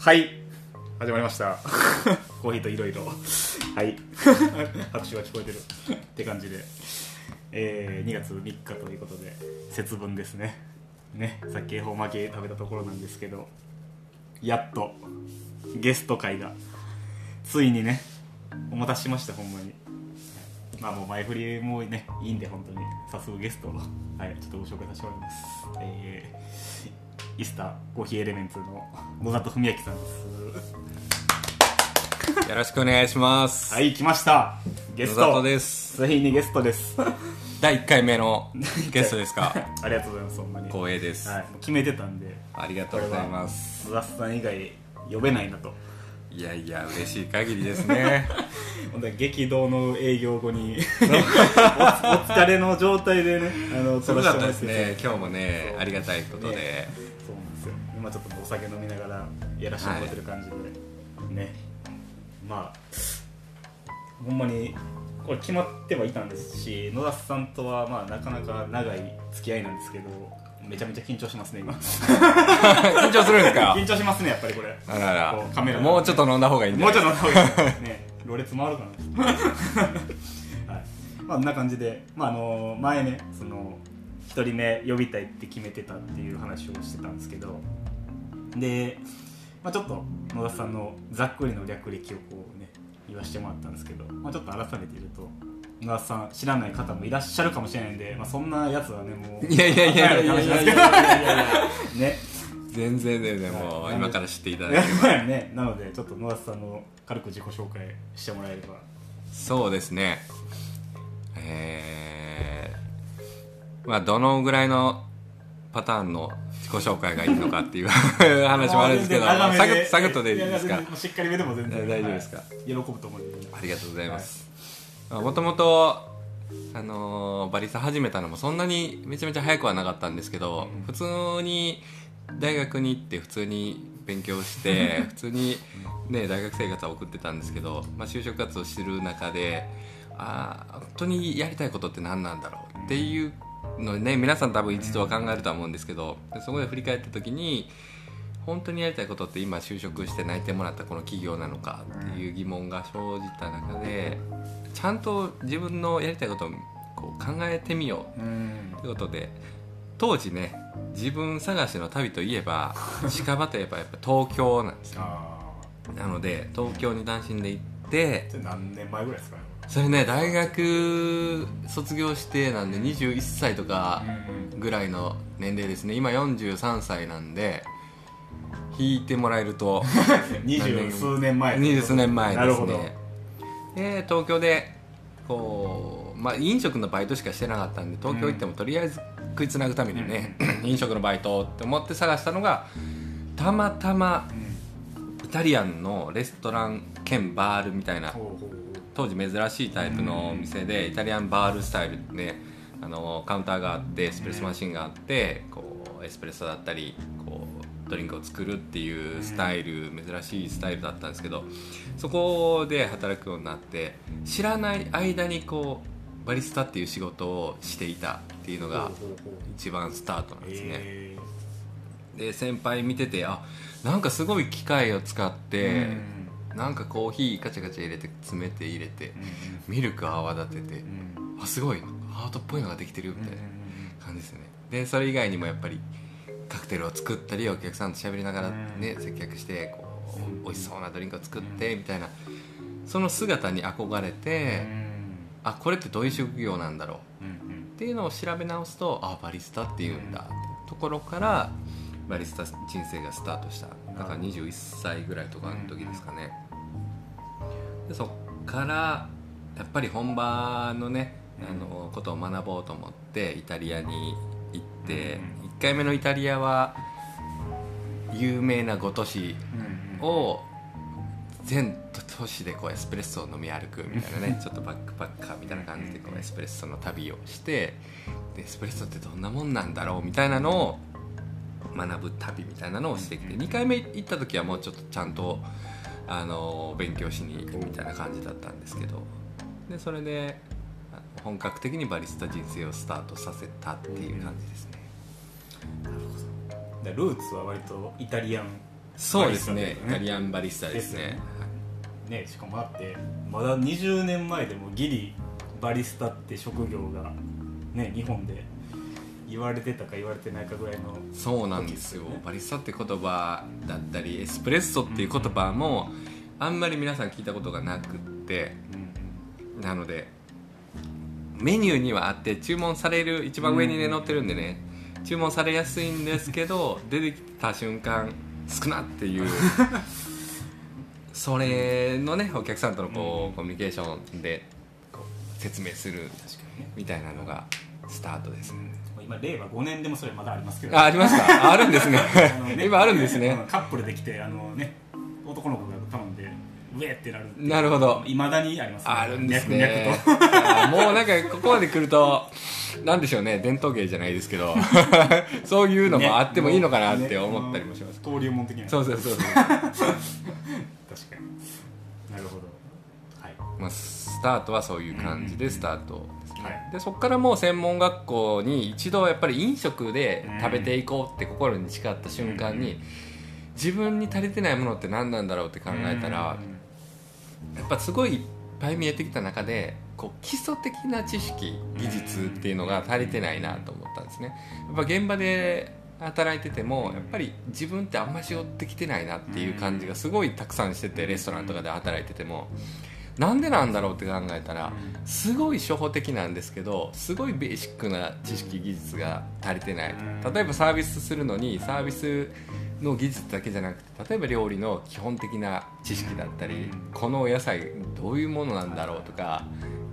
はい。始まりました。コーヒーといろいろはい。拍手が聞こえてる。って感じで、えー、2月3日ということで節分ですね。ね。さっき恵方巻き食べたところなんですけどやっとゲスト会がついにねお待たせしましたほんまに。まあもう前振りもねいいんで本当に。早速ゲストを。はいちょっとご紹介させてもらいます。えー、イスターコーヒーエレメンツの野里文明さんですよろしくお願いします。はい来ましたゲストです。ついにゲストです第1回目の ゲストですか？ありがとうございますほんまに光栄です。はい、決めてたんでありがとうございます。野里さん以外呼べないなといやいや、嬉しい限りですね。ほんで激動の営業後にお お疲れの状態でねあのそうだったです。ね。今日もねありがたいことで。ね。そうなんですよ。今ちょっとお酒飲みながらやらせてもらってる感じで、ね。まあほんまにこれ決まってはいたんですし野田さんとはまあなかなか長い付き合いなんですけどめちゃめちゃ緊張しますね今。緊張するんですか？緊張しますねやっぱりこれ。あらこうカメラら。もうちょっと飲んだ方がいいんで。もうちょっと飲んだ方がいい。ねろれつ回るかな。はい。まあこんな感じで、まあ、あの前ねその1人目呼びたいって決めてたっていう話をしてたんですけど。で、まあ、ちょっと野田さんのざっくりの略歴をこうね言わせてもらったんですけど、まあ、ちょっと改めて言うとがさん知らない方もいらっしゃるかもしれないんで、まあ、そんなやつはねもういやいやいやいやいやいや ね。全然全然もう今から知っていただければ。ね。なのでちょっと野田さんの軽く自己紹介してもらえれば。そうですね。えー、まあどのぐらいのパターンの自己紹介がいいのかっていう 話もあるんですけどサクッサクとでいいですか？しっかり目でも全然大丈夫ですか、はい、喜ぶと思いますありがとうございます、はいもともと、あのーバリスタ始めたのもそんなにめちゃめちゃ早くはなかったんですけど、うん。普通に大学に行って普通に勉強して 普通に、ね、大学生活は送ってたんですけど、まあ、就職活動してる中であー本当にやりたいことって何なんだろうっていうのね皆さん多分一度は考えるとは思うんですけどでそこで振り返った時に本当にやりたいことって今就職して内定もらったこの企業なのかっていう疑問が生じた中でちゃんと自分のやりたいことをこう考えてみよううんということで当時ね自分探しの旅といえば近場といえばやっぱ東京なんですよ。あなので東京に単身で行ってあそれ何年前ぐらいですか？ねそれね大学卒業してなんで21歳とかぐらいの年齢ですね。今43歳なんで引いてもらえると。二十数年前二十数年前ですね。で東京でこう、まあ、飲食のバイトしかしてなかったんで東京行ってもとりあえず食いつなぐためにね、飲食のバイトって思って探したのがたまたまうん。イタリアンのレストラン兼バールみたいな当時珍しいタイプのお店でイタリアンバールスタイルであのカウンターがあってエスプレッソマシンがあってこうエスプレッソだったりこうドリンクを作るっていうスタイル珍しいスタイルだったんですけどそこで働くようになって知らない間にこうバリスタっていう仕事をしていたっていうのが一番スタートなんですね。えで先輩見ててあなんかすごい機械を使っーて、うん。なんかコーヒーガチャガチャ入れて詰めて入れてうんミルク泡立ててうんうん。あすごいアートっぽいのができてるみたいなうん。感じですよね。でそれ以外にもやっぱりカクテルを作ったりお客さんと喋りながらねうん。接客してこう美味しそうなドリンクを作ってみたいなその姿に憧れてあこれってどういう職業なんだろう？っていうのを調べ直すとあバリスタっていうんだ。ってところからバリスタ人生がスタートした。だから21歳ぐらいとかの時ですかね。でそっからやっぱり本場のねあのことを学ぼうと思ってイタリアに行ってうん1回目のイタリアは有名な5都市うんを全都市でこうエスプレッソを飲み歩くみたいなね ちょっとバックパッカーみたいな感じでこうエスプレッソの旅をしてでエスプレッソってどんなもんなんだろうみたいなのを学ぶ旅みたいなのをしてきて2回目行った時はもうちょっとちゃんとあの勉強しに行くみたいな感じだったんですけどでそれで本格的にバリスタ人生をスタートさせたっていう感じですね。でルーツは割とイタリアンそうですね。イタバリアンバリスタですね。ね。しかもあってまだ20年前でもギリバリスタって職業がね日本で言われてたか言われてないかぐらいのそうなんですよ。バリスタって言葉だったりエスプレッソっていう言葉もあんまり皆さん聞いたことがなくってうんなのでメニューにはあって注文される一番上にね載ってるんでね注文されやすいんですけど 出てきた瞬間少なっていう。それのねお客さんとのこうコミュニケーションで説明するみたいなのがスタートです今令和5年でもそれまだありますけど。あありますか？ああるんですね。ね今あるんですね。うんカップルで来てあのね男の子が頼んでウェーってなるなるほど。いまだにありますね。あるんですね。脈々と。あーもうなんかここまで来るとなんでしょうね。伝統芸じゃないですけど。そういうのもあってもいいのかなって思ったりもします、ね。登竜門的なそう。そうそうそう、確かに。なるほど。はい。まあ、スタートはそういう感じでスタートですね、はい。でそこからもう専門学校に一度やっぱり飲食で食べていこうって心に誓った瞬間に自分に足りてないものって何なんだろうって考えたらやっぱすごいいっぱい見えてきた中でこう基礎的な知識技術っていうのが足りてないなと思ったんですね。やっぱ現場で働いててもやっぱり自分ってあんま仕事できてないなっていう感じがすごいたくさんしててレストランとかで働いてても。なんでなんだろうって考えたらすごい初歩的なんですけどすごいベーシックな知識技術が足りてない。例えばサービスするのにサービスの技術だけじゃなくて例えば料理の基本的な知識だったりこのお野菜どういうものなんだろうとか、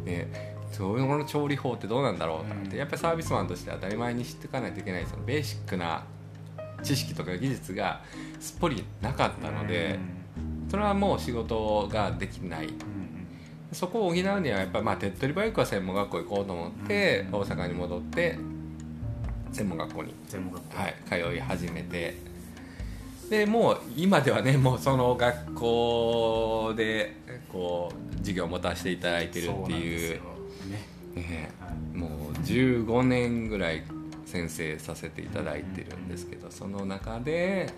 ね、そういうものの調理法ってどうなんだろうとかってやっぱりサービスマンとして当たり前に知っていかないといけないそのベーシックな知識とか技術がすっぽりなかったのでそれはもう仕事ができない。そこを補うにはやっぱまあ手っ取り早くは専門学校行こうと思って大阪に戻って専門学校に、はい、通い始めてでもう今ではねもうその学校でこう授業を持たせていただいてるっていう。ね。ね。はい。もう15年ぐらい先生させていただいてるんですけどその中で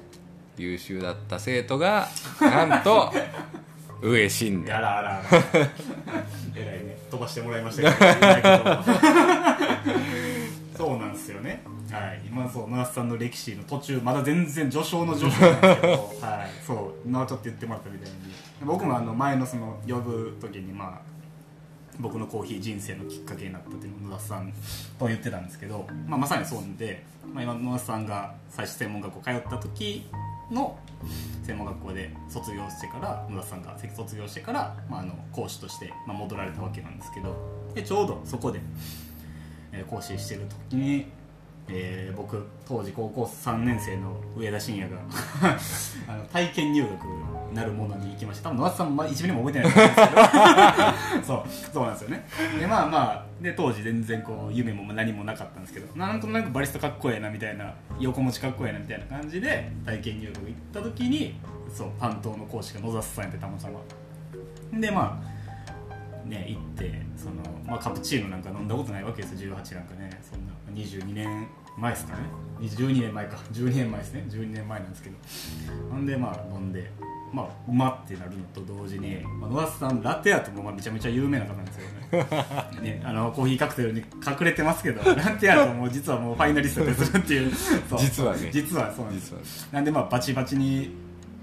優秀だった生徒がなんと上信や太らあらあら。えらいね。飛ばしてもらいましたけど そうなんですよね。はい。今そう野田さんの歴史の途中まだ全然序章の序章なんですけど はい。そう今ちょっと言ってもらったみたいに僕もあの前のその呼ぶ時にまあ僕のコーヒー人生のきっかけになったっていうのを野田さんと言ってたんですけど、まあ、まさにそうで、まあ、今野田さんが最初専門学校通った時の専門学校で卒業してから野田さんが卒業してから、まあ、あの講師として、まあ、戻られたわけなんですけどでちょうどそこで、えー講師してる時に、えー僕当時高校3年生の上田晋也が あの体験入学なるものに行きました多分野田さんも1ミリも覚えてないと思うんですけど。そうそうなんですよね。でまあまあで当時全然こう夢も何もなかったんですけど。なんとなくバリスタかっこええなみたいな横持ちかっこええなみたいな感じで体験入学行った時にそうパン島の講師が野田さんやってたまたま。でまあね行ってその、まあ、カプチーノなんか飲んだことないわけですよ18なんかね。そんな22年前ですかね。12年前か。12年前ですね。12年前なんですけど。ほんでまあ飲んでまあうまってなるのと同時に、まあ、野田さんラテアートもまあめちゃめちゃ有名な方なんですよね。ねあのコーヒーカクテルに隠れてますけどラテアートも実はもうファイナリストでするっていう。そう。実はね。実はそうなんです。なんでまあバチバチに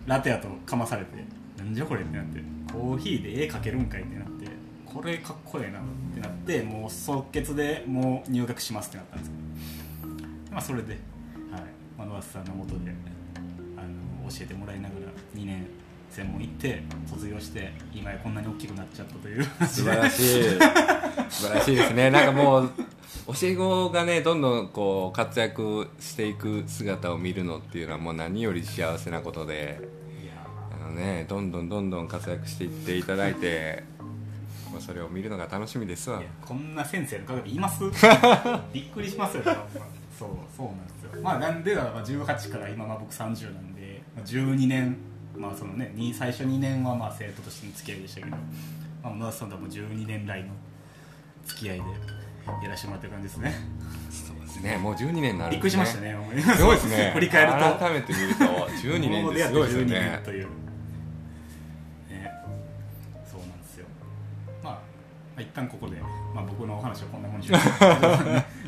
ラテアートかまされてなんじゃこれってなってコーヒーで絵描けるんかいっこれかっこええなってなってもう即決でもう入学しますってなったんです。けどまあそれで、はい。まあ、野田さんのもとであの教えてもらいながら2年専門行って卒業して今やこんなに大きくなっちゃったという。素晴らしい。素晴らしいですね。なんかもう教え子がねどんどんこう活躍していく姿を見るのっていうのはもう何より幸せなことで。あのねどんどんどんどん活躍していっていただいてもうそれを見るのが楽しみですわ。こんな先生の鏡います？びっくりしますよねそうそうなんですよ。まあなんでだまあ18から今まあ僕30なんでまあ12年まあそのねに最初2年はまあ生徒としての付き合いでしたけど、まあ、野田さんとはもう12年来の付き合いでやらせてもらってる感じですね。そうですね。もう12年になるんびっくりしましたねすごいですね。振り返ると。改めて見ると12年ってすごいですよもう出会って12ね年というあ一旦ここで、まあ、僕のお話はこんなもんにしよ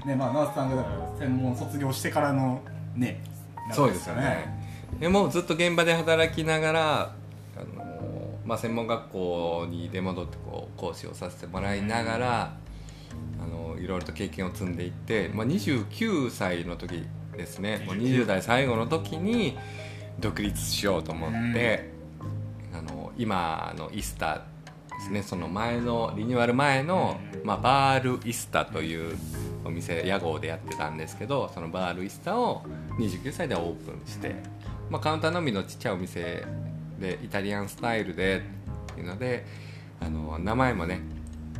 うね まあナースさんがだから専門卒業してからのねそうですよね。でもうずっと現場で働きながらあの、まあ、専門学校に出戻ってこう講師をさせてもらいながら、あのいろいろと経験を積んでいって、まあ、29歳の時ですね。もう20代最後の時に独立しようと思って、あの今のイスタですね。その前のリニューアル前の、まあ、バールイスタというお店屋号でやってたんですけどそのバールイスタを29歳でオープンして、まあ、カウンターのみのちっちゃいお店でイタリアンスタイルでっていうのであの名前もね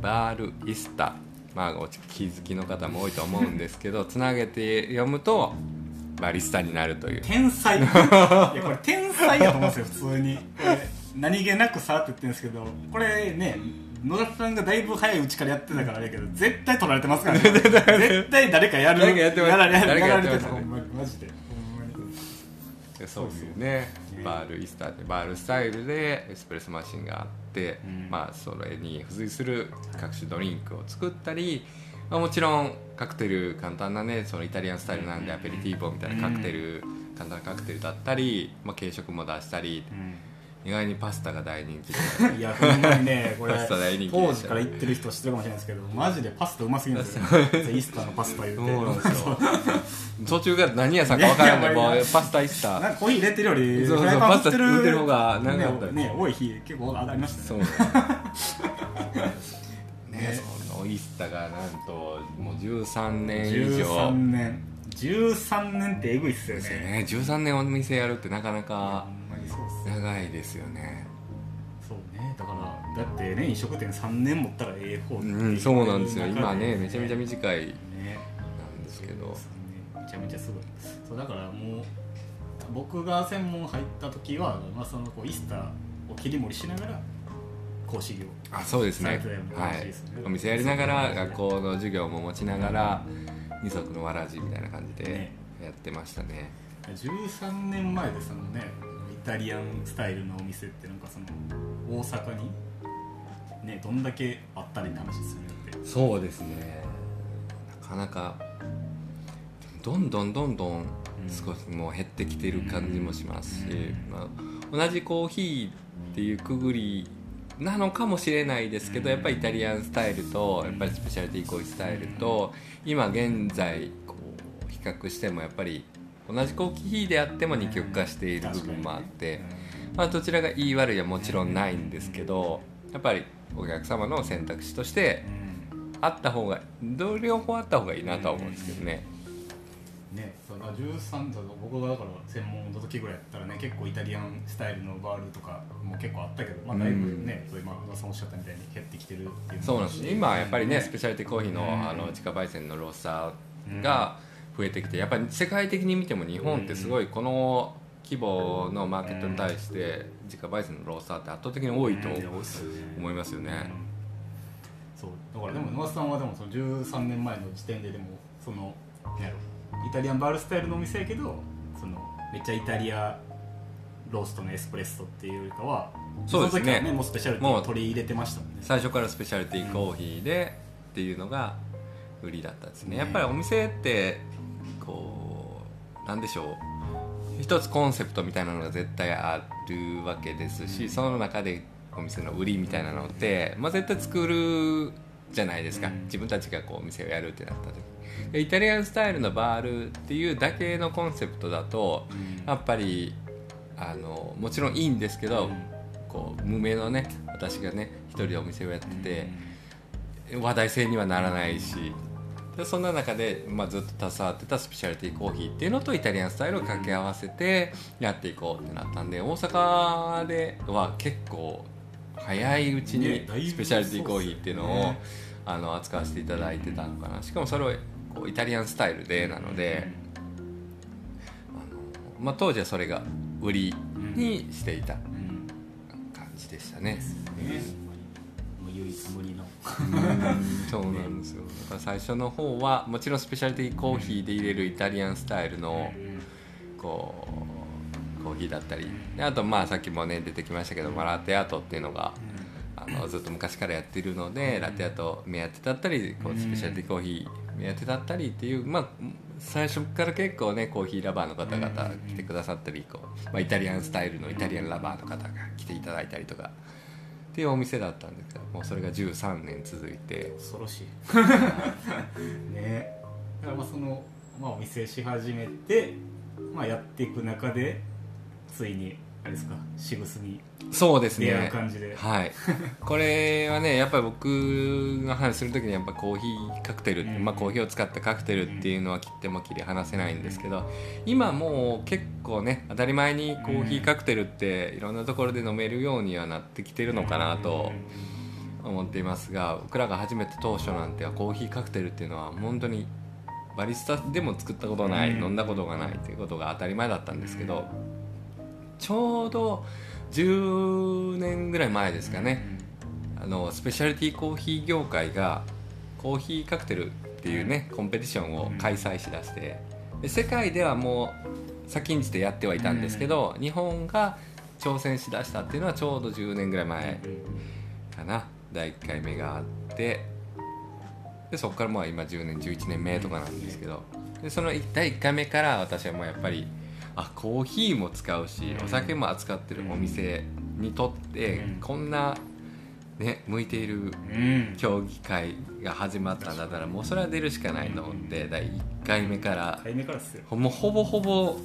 バールイスタ。まあお気づきの方も多いと思うんですけど つなげて読むとバリスタになるという。天才。いやこれ天才やと思うんですよ普通に 何気なくさって言ってるんですけどこれね野田さんがだいぶ早いうちからやってたからあれやけど絶対取られてますからね。絶対誰かやる誰かやってます。られやられてたほんまにマジで。そういうねねバールイスターでバールスタイルでエスプレッソマシンがあって、うん。まあ、それに付随する各種ドリンクを作ったり、まあ、もちろんカクテル簡単なねそのイタリアンスタイルなんでアペリティーボみたいなカクテル、簡単なカクテルだったり、まあ、軽食も出したり意外にパスタが大人気で。いやほんまにねこれパスタ大人気でした当時から言ってる人知ってるかもしれないですけどマジでパスタうますぎるんですよ。イースターのパスタ言うて。そうなんですよ。途中から何屋さんか分からないいやいやもうパスタイスタなんかコーヒー入れてるよりそうそうパスタ振ってる売ってる方が長かったねね多い日結構ありましたそう。ねね。そのイスタがなんともう13年以上。13年。13年ってえぐいっすよね。ね。13年お店やるってなかなほか長いですよね。そうね。だからだってね飲食店3年持ったらええ方っていうんそうなんですよ。今ねめちゃめちゃね短いなんですけど。めちゃめちゃすごい。そうだからもう僕が専門入った時は、まあ、そのこうイスターを切り盛りしながら講師業あそうですね。されてたようなはい。お店やりながら学校の授業も持ちながら二足のわらじみたいな感じでね。やってましたね。13年前でそのねイタリアンスタイルのお店ってなんかその大阪にねどんだけあったりって話ですよねって。そうですね。なかなかどんどんどんどん少しもう減ってきてる感じもしますし、うん。まあ、同じコーヒーっていうくぐりなのかもしれないですけど、うん。やっぱりイタリアンスタイルとやっぱりスペシャリティコーヒースタイルと今現在こう比較してもやっぱり同じコーヒーであっても二極化している部分もあって、まあ、どちらがいい悪いはもちろんないんですけどやっぱりお客様の選択肢としてあった方がど両方あった方がいいなとは思うんですけどね。ね、その13だと僕がだから専門の時ぐらいやったらね結構イタリアンスタイルのバールとかも結構あったけど、まあ、だいぶね、そういうまあ野田さんおっしゃったみたいに減ってきてるっていうそうなんです。今はやっぱりねねスペシャリティコーヒーの,、うん。あの自家焙煎のロースターが増えてきてやっぱり世界的に見ても日本ってすごいこの規模のマーケットに対して自家焙煎のロースターって圧倒的に多いと思いますよね。そう。だからでも野田さんはでもその13年前の時点ででもそのイタリアンバールスタイルのお店やけどそのめっちゃイタリアローストのエスプレッソっていうよりかはそうですね。の時はねもうスペシャルティーを取り入れてましたもんね。最初からスペシャリティコーヒーでっていうのが売りだったんですね。やっぱりお店ってこうなんでしょう。一つコンセプトみたいなのが絶対あるわけですしその中でお店の売りみたいなのって、まあ、絶対作るじゃないですか、うん自分たちがこうお店をやるってなった時。でイタリアンスタイルのバールっていうだけのコンセプトだとうん。やっぱりあのもちろんいいんですけど、うん。こう無名のね私がね一人でお店をやってて、話題性にはならないしでそんな中で、まあ、ずっと携わってたスペシャリティコーヒーっていうのとイタリアンスタイルを掛け合わせてやっていこうってなったんで大阪では結構早いうちにスペシャリティコーヒーっていうのを、あの扱わせていただいてたのかな。しかもそれをこうイタリアンスタイルでなので、あのまあ、当時はそれが売りにしていたうん。感じでしたね。唯一無二の。そうなんですよ。だから最初の方はもちろんスペシャリティコーヒーで入れるイタリアンスタイルのこうコーヒーだったり。であとまあさっきもね出てきましたけど、まあ、ラテアートっていうのがあのずっと昔からやってるのでラテアート目当てだったりこうスペシャリティコーヒー目当てだったりっていうまあ最初から結構ねコーヒーラバーの方々来てくださったりこう、まあ、イタリアンスタイルのイタリアンラバーの方が来ていただいたりとかっていうお店だったんですけどもうそれが13年続いて。恐ろしい。ね。だからまあその、まあ、お店し始めて、まあ、やっていく中でついにあれですか渋すにそうですね。感じで、はい、これはねやっぱり僕が話する時にやっぱコーヒーカクテル、うんまあ、コーヒーを使ったカクテルっていうのは切っても切り離せないんですけど今もう結構ね当たり前にコーヒーカクテルっていろんなところで飲めるようにはなってきてるのかなと思っていますが僕らが初めて当初なんてはコーヒーカクテルっていうのは本当にバリスタでも作ったことない、うん。飲んだことがないということが当たり前だったんですけど、ちょうど10年ぐらい前ですかね、あのスペシャリティコーヒー業界がコーヒーカクテルっていうねコンペティションを開催しだしてで世界ではもう先んじてやってはいたんですけど、日本が挑戦しだしたっていうのはちょうど10年ぐらい前かな。第1回目があってでそこからまあ今10年11年目とかなんですけどでその第1回目から私はもうやっぱりあコーヒーも使うしお酒も扱ってるお店にとってうん。こんな、ね、向いているうん。競技会が始まったんだったらもうそれは出るしかないと思って第1回目からもうほぼほぼ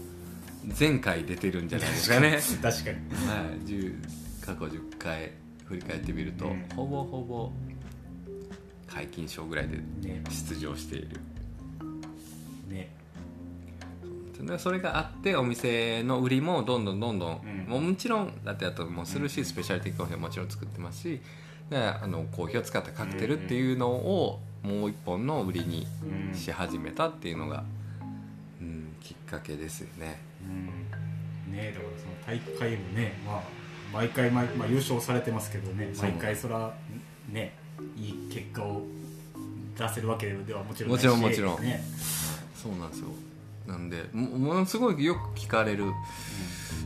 前回出てるんじゃないですかね。確かに。はい、10過去10回振り返ってみると、うん。ほぼほぼ解禁賞ぐらいでね。出場しているでそれがあってお店の売りもどんどんどんどん、うん。もうもちろんだってあともするし、スペシャリティコーヒーはもちろん作ってますしであのコーヒーを使ったカクテルっていうのをもう一本の売りにうんし始めたっていうのが、うん、きっかけですよね。うん。ねだからその大会もね、まあ、毎回毎、まあ、優勝されてますけどね毎回そらねいい結果を出せるわけではもちろんもちろんもちろん。ね、そうなんですよなんでもものすごいよく聞かれる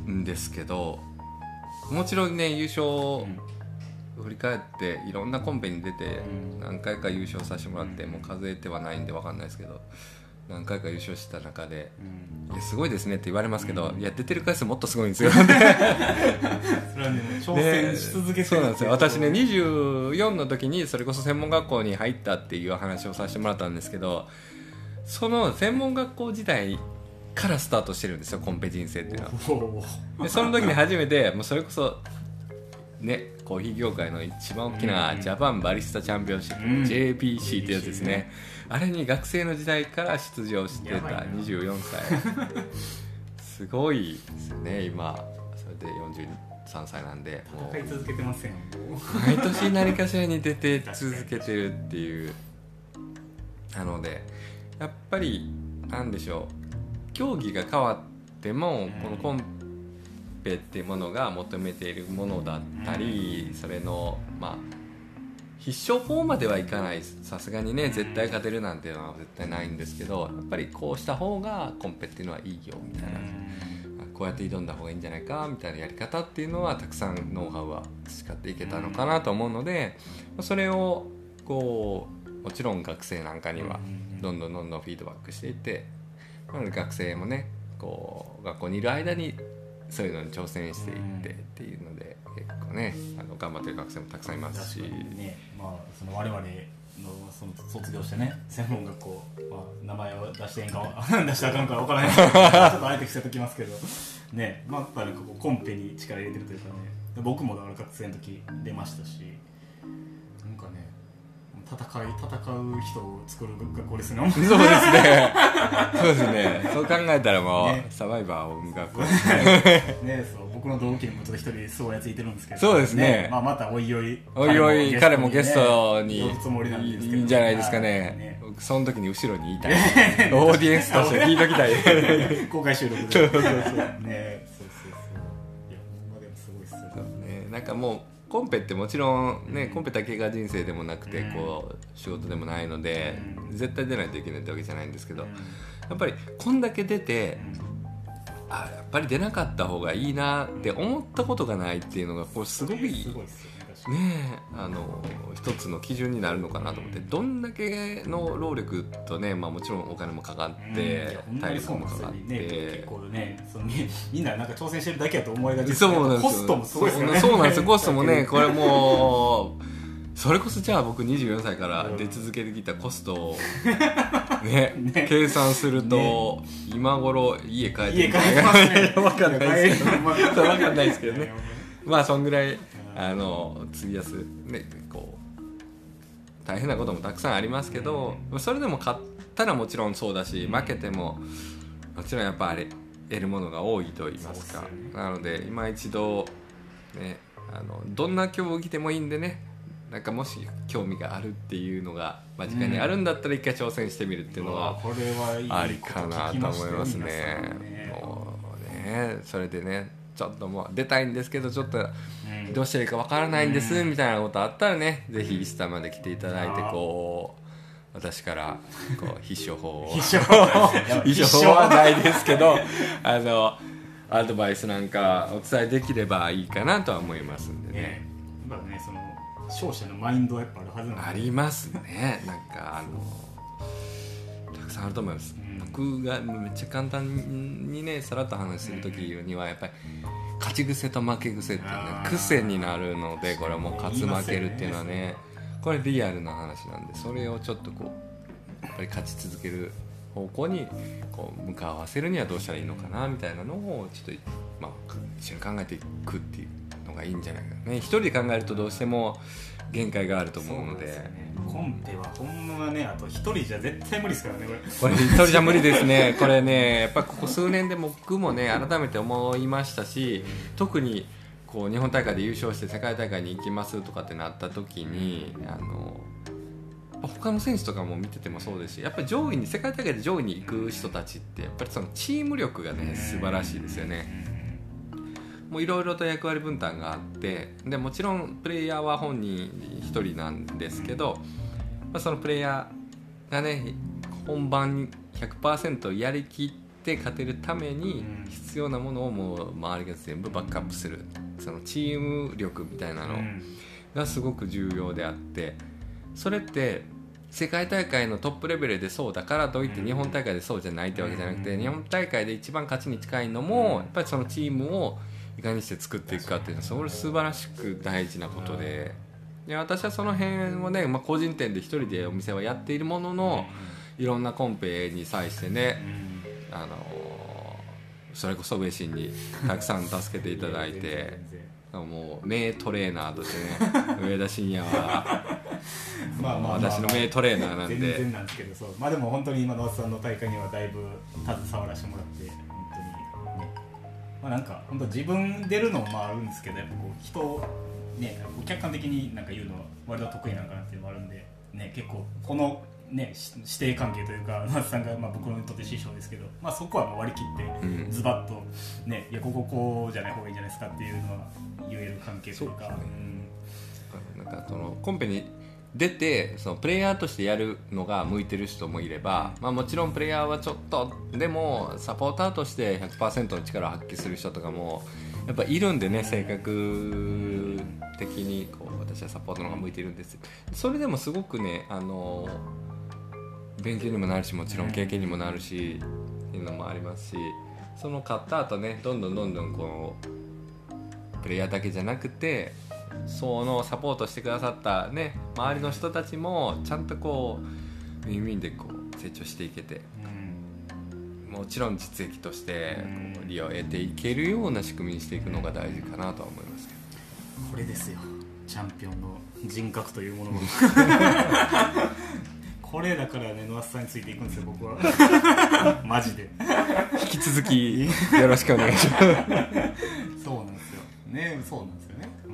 んですけどもちろんね優勝うん振り返っていろんなコンペに出てうん。何回か優勝させてもらってもう数えてはないんで分かんないですけど何回か優勝した中でうん「いやすごいですね」って言われますけど、うん。いや出てる回数もっとすごいんですよ。それはね挑戦し続けてるそうなんですよ。私ねに24の時にそれこそ専門学校に入ったっていう話をさせてもらったんですけどその専門学校時代からスタートしてるんですよコンペ人生っていうのは。でその時に初めてもうそれこそねコーヒー業界の一番大きなうんジャパンバリスタチャンピオンシップ、うん。JBC ってやつですね。あれに学生の時代から出場してたやばいな。24歳。すごいですね今。それで43歳なんでもう。戦い続けてませんもう毎年何かしらに出て続けてるっていう。なのでやっぱりなんでしょう競技が変わってもうん。このコンペっていうものが求めているものだったりそれのまあ必勝法まではいかない。さすがにね絶対勝てるなんていうのは絶対ないんですけどやっぱりこうした方がコンペっていうのはいいよみたいな。こうやって挑んだ方がいいんじゃないかみたいなやり方っていうのはたくさんノウハウは培っていけたのかなと思うのでそれをこうもちろん学生なんかにはどんどんどんどんフィードバックしていってなので学生もねこう学校にいる間にそういうのに挑戦していってっていうので結構ねあの頑張ってる学生もたくさんいますし。ね、まあ、その我々のその卒業してね専門学校、まあ、名前を出していいんかは 出したらあかんから分からない ちょっとあえて伏せときますけど。ねまあやっぱりこうコンペに力入れてるというかね。僕もだから学生の時出ましたし戦い戦う人を作る学校ですね。そうですね。そうですね。そう考えたらもう、ね。サバイバーを生む学校。ね。そう。僕の同期にもちょっと一人すごいやついてるんですけど。そうですね。まあ、またおいおいおいおい彼もゲストに呼ぶつもりなんいですけどいんじゃないですかね。その時に後ろにいたい。オーディエンスとして聞いときたい。公開収録で。そうそうそう。ね。そうそうそう。いやほんまでもすごいっすよ。そうね。なんかもうコンペってもちろんねコンペだけが人生でもなくてこう仕事でもないので絶対出ないといけないってわけじゃないんですけどやっぱりこんだけ出てあやっぱり出なかった方がいいなって思ったことがないっていうのがこれすごいねあの一つの基準になるのかなと思ってどんだけの労力とね、まあ、もちろんお金もかかってうん体力もかかっなんですよね。て。結構ねそのみみんななんか挑戦してるだけやと思いがちですよ。コストもすごいですよね。そうなんですよ。コストもねこれもうそれこそじゃあ僕24歳から出続けてきたコストを ねね。計算すると、今頃家帰って家帰ってますね。分かんないですけど。まあそうわかんないですけどね。まあそんぐらいあの費やすねこう大変なこともたくさんありますけど、それでも勝ったらもちろんそうだし負けてももちろんやっぱあれ得るものが多いと言いますか。ね。なので今一度ねあのどんな競技でもいいんでねなんかもし興味があるっていうのが間近にあるんだったら一回挑戦してみるっていうのは、これはいいありかなと思いますね。もうねそれでねちょっともう出たいんですけどちょっとうん。どうしたらいいかわからないんですうん。みたいなことあったらねぜひイスタまで来ていただいてこう私からこう必勝法を。必勝法。はないですけどあのアドバイスなんかお伝えできればいいかなとは思いますんでね。ね。まあねその勝者のマインドはやっぱあるはずなんで。ありますね。なんかあのたくさんあると思います、うん僕がめっちゃ簡単にねさらっと話する時にはやっぱり勝ち癖と負け癖っていうね癖になるのでこれはもう勝つ負けるっていうのはねこれリアルな話なんでそれをちょっとこうやっぱり勝ち続ける方向にこう向かわせるにはどうしたらいいのかなみたいなのをちょっと、まあ、一緒に考えていくっていうのがいいんじゃないかな。ね一人で考えるとどうしても限界があると思うので。ね。コンペはほんまねあと一人じゃ絶対無理ですからねこれ。これ一人じゃ無理ですね。これねやっぱここ数年で僕もね改めて思いましたし特にこう日本大会で優勝して世界大会に行きますとかってなった時にあの他の選手とかも見ててもそうですしやっぱり上位に世界大会で上位に行く人たちってやっぱりそのチーム力がね素晴らしいですよね。もういろいろと役割分担があってでもちろんプレイヤーは本人一人なんですけど、まあ、そのプレイヤーがね本番に100%やりきって勝てるためにうん。必要なものをもう周りが全部バックアップする。そのチーム力みたいなのうん。がすごく重要であってそれって世界大会のトップレベルでそうだからといってうん。日本大会でそうじゃないってわけじゃなくてうん。日本大会で一番勝ちに近いのうん。もやっぱりそのチームをいかにして作っていくかっていうのはそれ素晴らしく大事なことで。で私はその辺をね、まあ、個人店で一人でお店はやっているもののいろんなコンペに際してねあのそれこそ上心にたくさん助けていただいて もう名トレーナーとしてね 上田晋也は。まあまあまあ。私の名トレーナーなん全で然なんですけどそう。まあでも本当に今野田さんの大会にはだいぶ携わらせてもらってまあなんか本当自分出るのもまああるんですけどやっぱこう人をね客観的になんか言うのは割と得意なんかなっていうのもあるんでね結構このねし師弟関係というか野田さんがまあ僕にとって師匠ですけどまあそこはもう割り切ってうん。ズバッとねいやこここうじゃない方がいいんじゃないですかっていうのは言える関係というかそうですね。なんかそのコンペに出てそのプレイヤーとしてやるのが向いてる人もいれば、まあ、もちろんプレイヤーはちょっとでもサポーターとして100%の力を発揮する人とかもやっぱいるんでね性格的にこう私はサポートの方が向いてるんです。それでもすごくねあの勉強にもなるしもちろん経験にもなるしっていうのもありますしその勝った後ねどんどんどんどんこうプレイヤーだけじゃなくてそのサポートしてくださったね周りの人たちもちゃんとこうウィンウィンでこう成長していけてうん。もちろん実益としてうん。こう利を得ていけるような仕組みにしていくのが大事かなとは思いますけど。これですよ。チャンピオンの人格というものが これだからね野田さんについていくんですよ僕は。マジで。引き続きよろしくお願いします。そうなんですよ。ねそうなんです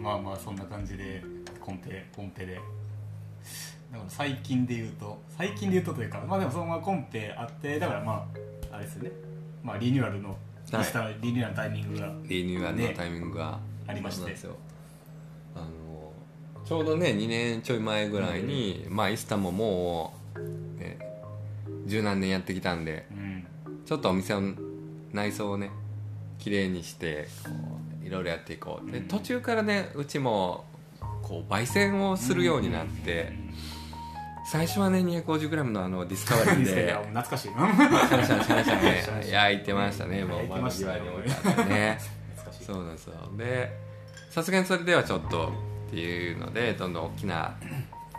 まあまあそんな感じでコンペコンペで。だから最近で言うと最近で言うとというかまあでもそのままコンペあってだからまああれですよね。まあリニューアルのはい。リスタリニューアルのタイミングがリニューアルのタイミングがありまして。そうなんですよ。あのちょうどね2年ちょい前ぐらいに、まあイスタももう、ね、十何年やってきたんでうん。ちょっとお店の内装をね綺麗にしてこういろいろやっていこう。でうん。途中からねうちもこう焙煎をするようになって、最初はね 250g のあのディスカバリー いでや懐かしいなシャンシャンシャンシャンシャンシャンね焼いてましたねもう焼いてましたね窓際に置いてあってねそうなんですよでさすがにそれではちょっとっていうのでどんどん大きな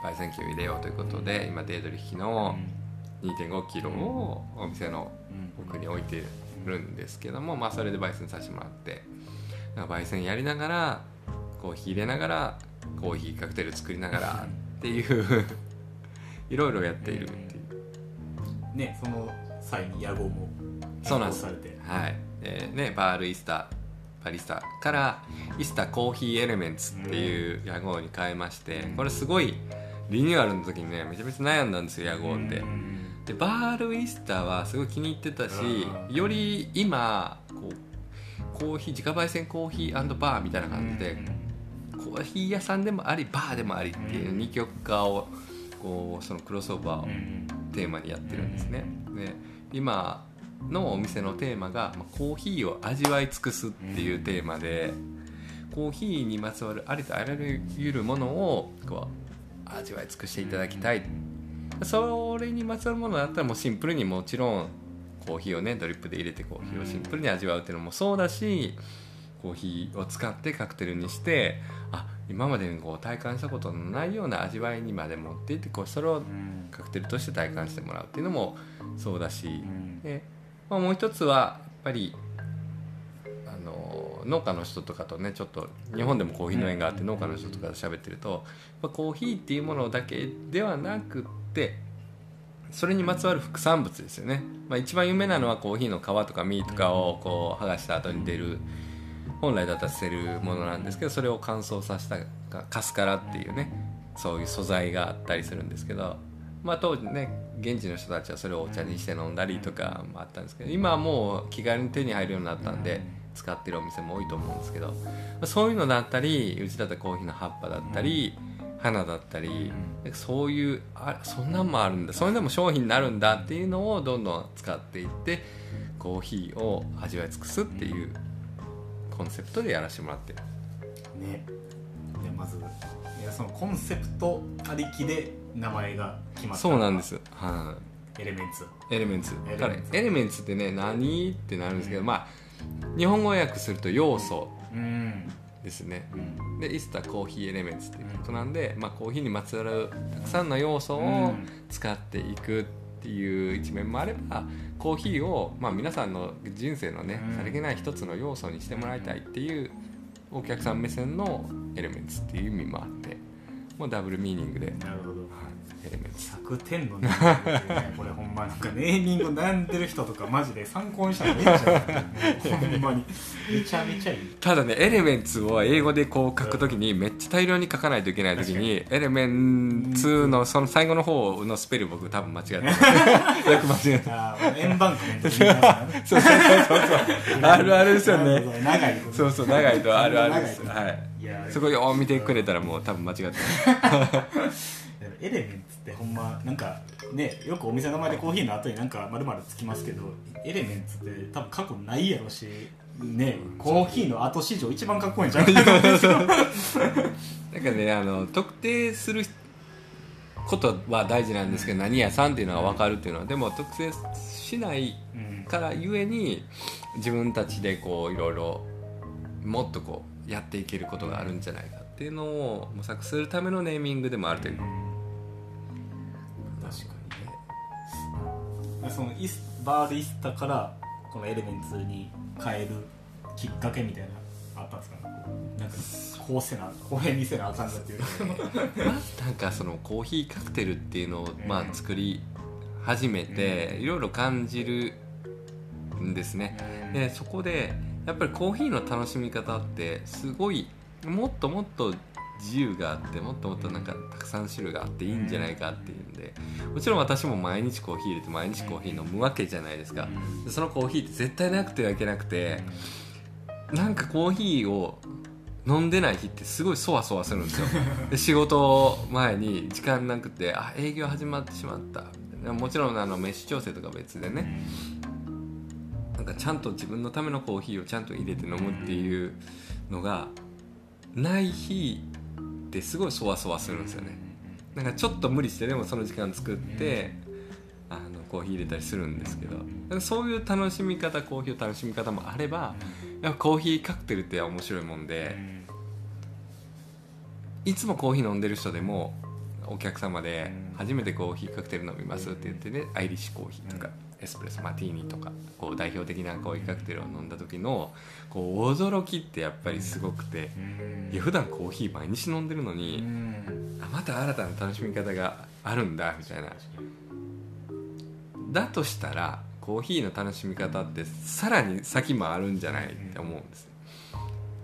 焙煎機を入れようということで今ディードリッヒの2 5キロをお店のうん奥に置いてるんですけども、まあ、それで焙煎させてもらって焙煎やりながらコーヒー入れながらコーヒーカクテル作りながらっていう いろいろやっているっていう。ねその際に屋号もそうなんです。されて。はい。でねバールイスタバリスタからイスタコーヒーエレメンツっていう屋号に変えましてこれすごいリニューアルの時にねめちゃめちゃ悩んだんですよ屋号って。うん。でバールイスタはすごい気に入ってたしうん。より今こうコーヒー自家焙煎コーヒーバーみたいな感じでコーヒー屋さんでもありバーでもありっていううん。二極化をこうそのクロスオーバーをうんテーマにやってるんですね。で今のお店のテーマがまあコーヒーを味わい尽くすっていうテーマでコーヒーにまつわるありとあらゆるものをこう味わい尽くしていただきたい。それにまつわるものだったらもうシンプルにもちろんコーヒーをねドリップで入れてコーヒーをシンプルに味わうっていうのもそうだしコーヒーを使ってカクテルにしてあ今までにこう体感したことのないような味わいにまで持っていってこうそれをうん。カクテルとして体感してもらうっていうのもそうだし、うん。でまあ、もう一つはやっぱりあの農家の人とかとねちょっと日本でもコーヒー農園があって農家の人とかと喋ってると、まあ、コーヒーっていうものだけではなくってそれにまつわる副産物ですよね、まあ、一番有名なのはコーヒーの皮とか実とかをこう剥がした後に出る本来だったら捨てるものなんですけどそれを乾燥させたカスカラっていうねそういう素材があったりするんですけど、まあ、当時ね現地の人たちはそれをお茶にして飲んだりとかもあったんですけど今はもう気軽に手に入るようになったんで使ってるお店も多いと思うんですけど、まあそういうのだったりうちだったらコーヒーの葉っぱだったり花だったりそういうあそんなんもあるんだ。それでも商品になるんだっていうのをどんどん使っていってコーヒーを味わい尽くすっていうコンセプトでやらせてもらってる。ね。でまずいやそのコンセプトありきで名前が決まったそうなんです。はい。エレメンツ。エレメンツ。からエレメンツってね何？ってなるんですけど、まあ日本語訳すると要素。うんですね。うん。でイスタコーヒーエレメンツっていうことなんで、まあ、コーヒーにまつわるたくさんの要素うをん。使っていくっていう一面もあればコーヒーを、まあ、皆さんの人生のねうん。さりげない一つの要素にしてもらいたいっていうお客さん目線のエレメンツっていう意味もあってもうダブルミーニングで、はい、なるほどエレメンツ100点のネーミングってねこれほんまなんかネーミング悩んでる人とかマジで参考にしたらめっちゃい。いほんまに。めちゃめちゃいい。ただねエレメンツを英語でこう書くときにめっちゃ大量に書かないといけないときに。エレメンツのその最後の方のスペル僕多分間違ってます よく間違えてああ円バンクメントで。言いますからねそうそうそうそう。あるあるですよね。長いそうそう長いとあるあるです。はい。そこよう見てくれたらもう多分間違ってますエレメンツってほんまなんかねよくお店の名前でコーヒーの後になんか丸々つきますけどエレメンツって多分過去ないやろしねコーヒーの後史上一番かっこいいんじゃん なんかねあの特定することは大事なんですけど何屋さんっていうのが分かるっていうのはでも特定しないうん。からゆえに自分たちでこういろいろもっとこうやっていけることがあるんじゃないかっていうのを模索するためのネーミングでもあるというそのイスバールイスタからこのエレメンツに変えるきっかけみたいなのあったんですかね。なんかこうせなこれにせなあかんだっていう。なんかそのコーヒーカクテルっていうのをまあ作り始めていろいろ感じるんですね。でそこでやっぱりコーヒーの楽しみ方ってすごいもっともっと自由があってもっともっとなんかたくさん種類があっていいんじゃないかっていうんでもちろん私も毎日コーヒー入れて毎日コーヒー飲むわけじゃないですか。でそのコーヒーって絶対なくてはいけなくてなんかコーヒーを飲んでない日ってすごいそわそわするんですよ。で仕事前に時間なくてあ営業始まってしまった。もちろんあの飯調整とか別でね。なんかちゃんと自分のためのコーヒーをちゃんと入れて飲むっていうのがない日ってすごいそわそわするんですよね。なんかちょっと無理してでもその時間作ってあのコーヒー入れたりするんですけど。そういう楽しみ方コーヒーを楽しみ方もあればやっぱコーヒーカクテルって面白いもんでいつもコーヒー飲んでる人でもお客様で初めてコーヒーカクテル飲みますって言ってねアイリッシュコーヒーとかエスプレッソマティーニとかこう代表的なコーヒーカクテルを飲んだ時のこう驚きってやっぱりすごくていや普段コーヒー毎日飲んでるのにあまた新たな楽しみ方があるんだみたいな。だとしたらコーヒーの楽しみ方ってさらに先もあるんじゃないって思うんです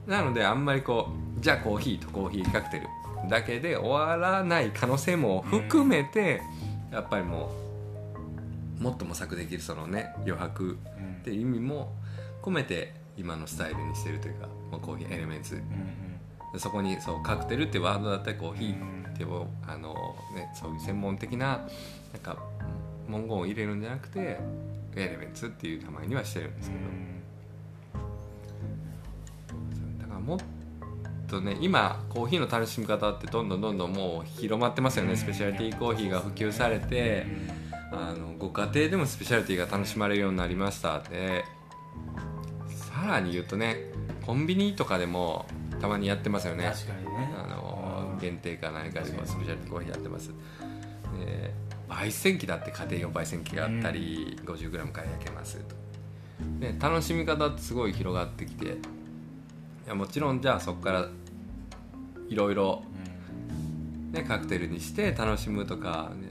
なのであんまりこうじゃあコーヒーとコーヒーカクテルだけで終わらない可能性も含めてやっぱりもうもっと模索できるそのね余白っていう意味も込めて今のスタイルにしてるというか、まあ、コーヒーエレメンツ。でそこにそうカクテルってワードだったりコーヒーってあの、ね、そういう専門的ななんか文言を入れるんじゃなくてエレメンツっていう名前にはしてるんですけど。だからもっとね今コーヒーの楽しみ方ってどんどんどんどんもう広まってますよね。スペシャリティコーヒーが普及されてあのご家庭でもスペシャリティが楽しまれるようになりました。でさらに言うとねコンビニとかでもたまにやってますよね。確かにね。あの限定か何かでこうスペシャリティコーヒーやってます。で焙煎機だって家庭用焙煎機があったり、50g から焼けます。とで楽しみ方ってすごい広がってきて。いやもちろんじゃあそこからいろいろねカクテルにして楽しむとか、ね、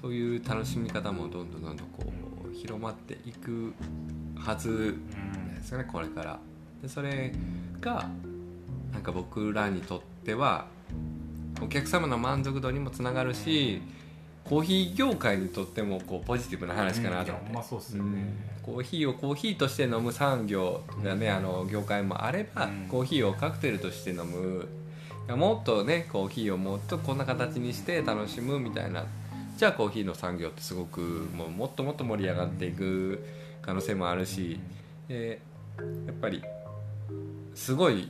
そういう楽しみ方もどんどんどんどんこう広まっていくはずですよねこれから。でそれがなんか僕らにとってはお客様の満足度にもつながるしコーヒー業界にとってもこうポジティブな話かなと。思って、まあそうっすよね。コーヒーをコーヒーとして飲む産業がね、あの業界もあれば、うん。コーヒーをカクテルとして飲む。もっとねコーヒーをもっとこんな形にして楽しむみたいなじゃあコーヒーの産業ってすごくもうもっともっと盛り上がっていく可能性もあるし、でやっぱりすごい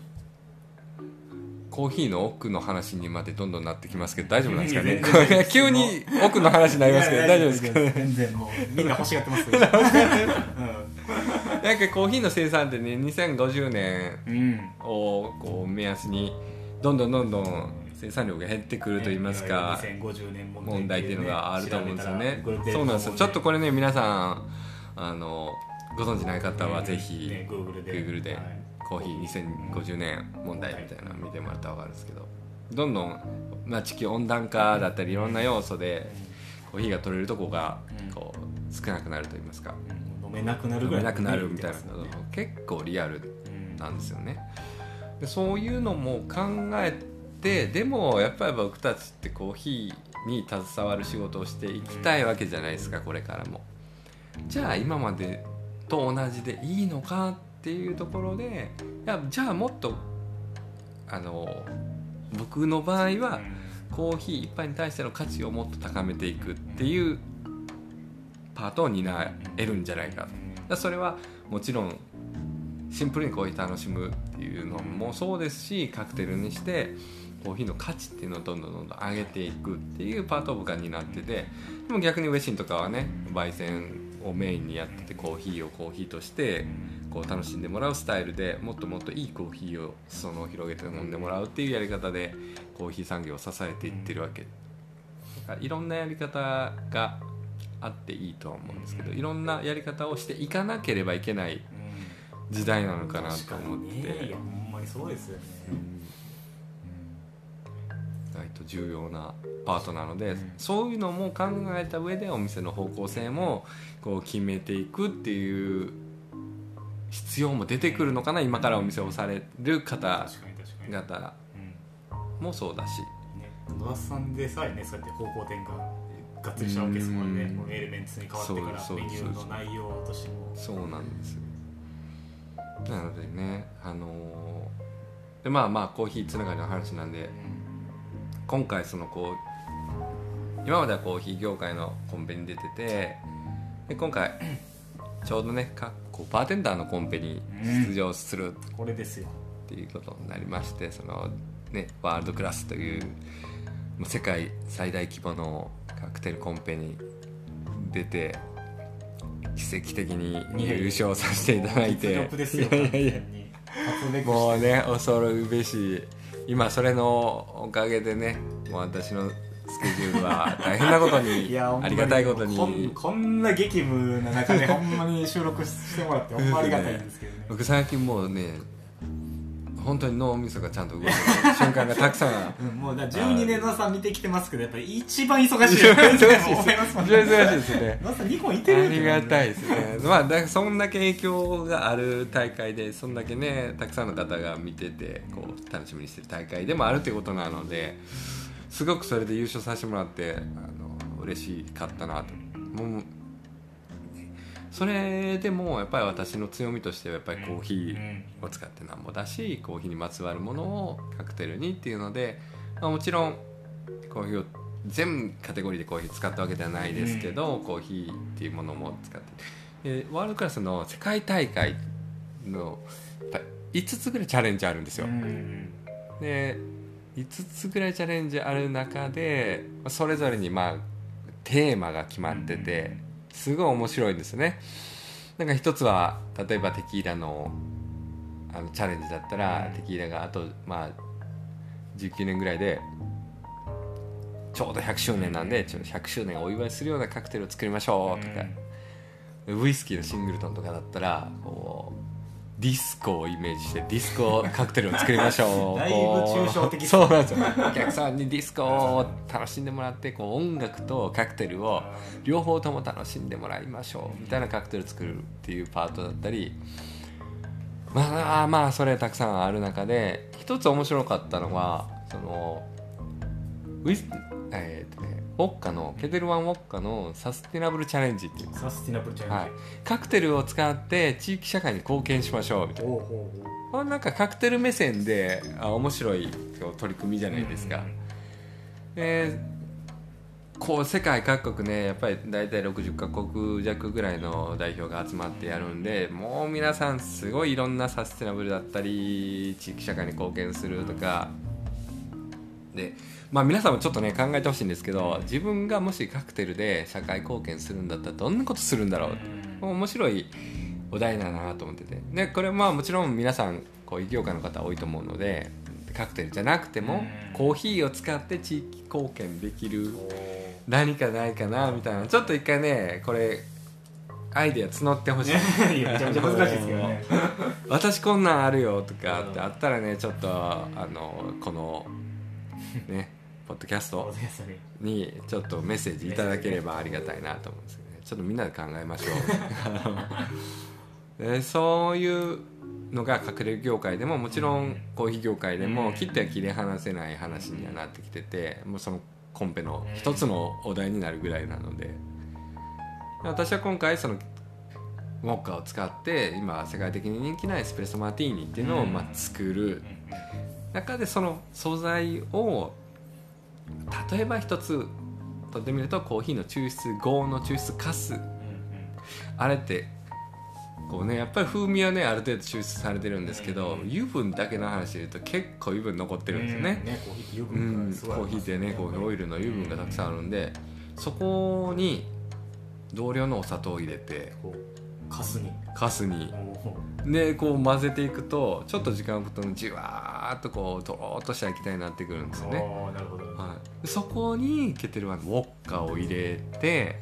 コーヒーの奥の話にまでどんどんなってきますけど大丈夫なんですかね？急に奥の話になりますけど大丈夫ですか全然もうみんな欲しがってますよ、なんかコーヒーの生産ってね2050年をこう目安にどんどんどんどん生産量が減ってくると言いますか、2050年問題っていうのがあると思うんですよね。そうなんですよ。ちょっとこれれね皆さんあのご存知ない方はぜひ、ね、Google で。Google ではい。コーヒー2050年問題みたいなの見てもらったら分かるんですけどどんどん、まあ、地球温暖化だったりいろんな要素でコーヒーが取れるとこがうん。こう少なくなると言いますか。うん。飲めなくなるぐらい飲めなくなるみたいな結構リアルうんなんですよね。でそういうのも考えてでもやっぱり僕たちってコーヒーに携わる仕事をしていきたいわけじゃないですかこれからも。じゃあ今までと同じでいいのかっていうところでいやじゃあもっとあの僕の場合はコーヒー一杯に対しての価値をもっと高めていくっていうパートを担えるんじゃないか。だそれはもちろんシンプルにコーヒー楽しむっていうのもそうですしカクテルにしてコーヒーの価値っていうのをどんどんどんどん上げていくっていうパートを僕は担っててでも逆にウェシンとかはね焙煎をメインにやっててコーヒーをコーヒーとしてこう楽しんでもらうスタイルでもっともっといいコーヒーを裾野を広げて飲んでもらうっていうやり方でコーヒー産業を支えていってるわけ。だからいろんなやり方があっていいとは思うんですけどいろんなやり方をしていかなければいけない時代なのかなと思って、いやほんまにそうですよね、意外と重要なパートなので、うん。そういうのも考えた上でお店の方向性もこう決めていくっていう必要も出てくるのかな今からお店をされる方。々うんもそうだし。ね、野田さんでさえねそうやって方向転換がっつりしたわけですもんね。うん。このエレメンツに変わってからメニューの内容としても。そうなんですよ。なのでねあのーでまあまあコーヒーつながりの話なんで今回そのこう今まではコーヒー業界のコンペに出ててで今回 ちょうどねかこうバーテンダーのコンペに出場するこれですよ。っていうことになりましてその、ね、ワールドクラスというもう世界最大規模のカクテルコンペに出て奇跡的に優勝させていただいて。もうね恐るべし今それのおかげでねもう私のスケジュールは大変なことに ありがたいことに。こんこんな激務な中でほんまに収録してもらってほんまありがたいんですけどね。僕最近もうね本当に脳みそがちゃんと動いてる瞬間がたくさん うんもうだから12年のさん見てきてますけどやっぱり一番忙しい一番忙しいです。忙しいですね。野田さん日本いてるありがたいですね。まあだそんだけ影響がある大会でそんだけねたくさんの方が見ててこう楽しみにしてる大会でもあるということなのですごくそれで優勝させてもらってあの嬉しかったなと。もうそれでもやっぱり私の強みとしてはやっぱりコーヒーを使ってなんぼだしコーヒーにまつわるものをカクテルにっていうので、まあ、もちろんコーヒーを全カテゴリーでコーヒー使ったわけではないですけど、コーヒーっていうものも使ってでワールドクラスの世界大会のやっぱ5つぐらいチャレンジあるんですよ、うんで5つぐらいチャレンジある中でまあそれぞれにまあテーマが決まっててすごい面白いんですよね。なんか一つは例えばテキーラのあのチャレンジだったらテキーラがあとまあ19年ぐらいでちょうど100周年なんでちょっと100周年をお祝いするようなカクテルを作りましょうとか、ウイスキーのシングルトンとかだったらこうディスコをイメージしてディスコカクテルを作りましょう。だいぶ抽象的。そうなんですよ。お客さんにディスコを楽しんでもらってこう音楽とカクテルを両方とも楽しんでもらいましょう。みたいなカクテル作るっていうパートだったり。まあまあそれたくさんある中で一つ面白かったのはそのウィスえーとねウォッカのケテルワンウォッカのサスティナブルチャレンジっていう。サスティナブルチャレンジ、はい、カクテルを使って地域社会に貢献しましょうみたいな。これなんかカクテル目線であ面白い取り組みじゃないですか、でこう世界各国ねやっぱり大体60カ国弱ぐらいの代表が集まってやるんでもう皆さんすごいいろんなサステナブルだったり地域社会に貢献するとか。でまあ皆さんもちょっとね考えてほしいんですけど自分がもしカクテルで社会貢献するんだったらどんなことするんだろう面白いお題だなと思ってて。でこれまあもちろん皆さんこう異業界の方多いと思うのでカクテルじゃなくてもうん。コーヒーを使って地域貢献できる何かないかなみたいな。ちょっと一回ねこれアイデア募ってほしい。いやめちゃめちゃ難しいですけどね。私こんなんあるよとかってあったらねちょっとあのこのねポッドキャストに。ちょっとメッセージいただければありがたいなと思うんですよね。ちょっとみんなで考えましょう。でそういうのが隠れる業界でももちろんコーヒー業界でも切っては切り離せない話にはなってきててもうそのコンペの一つのお題になるぐらいなので。私は今回そのウォッカを使って今世界的に人気なエスプレッソマーティーニっていうのをまあ作る。中でその素材を例えば一つ取ってみるとコーヒーの抽出合の抽出カス。あれってこうねやっぱり風味はねある程度抽出されてるんですけど油分だけの話で言うと結構油分残ってるんですよね、コーヒーって油うん、分がすごいコーヒーってねコーヒーオイルの油分がたくさんあるんでそこに同量のお砂糖を入れてこうカスにカスにおでこう混ぜていくとちょっと時間を置くとじわーっとこうとろーっとした液体になってくるんですよね、ーなるほど。はい、でそこにケテルワンのウォッカを入れて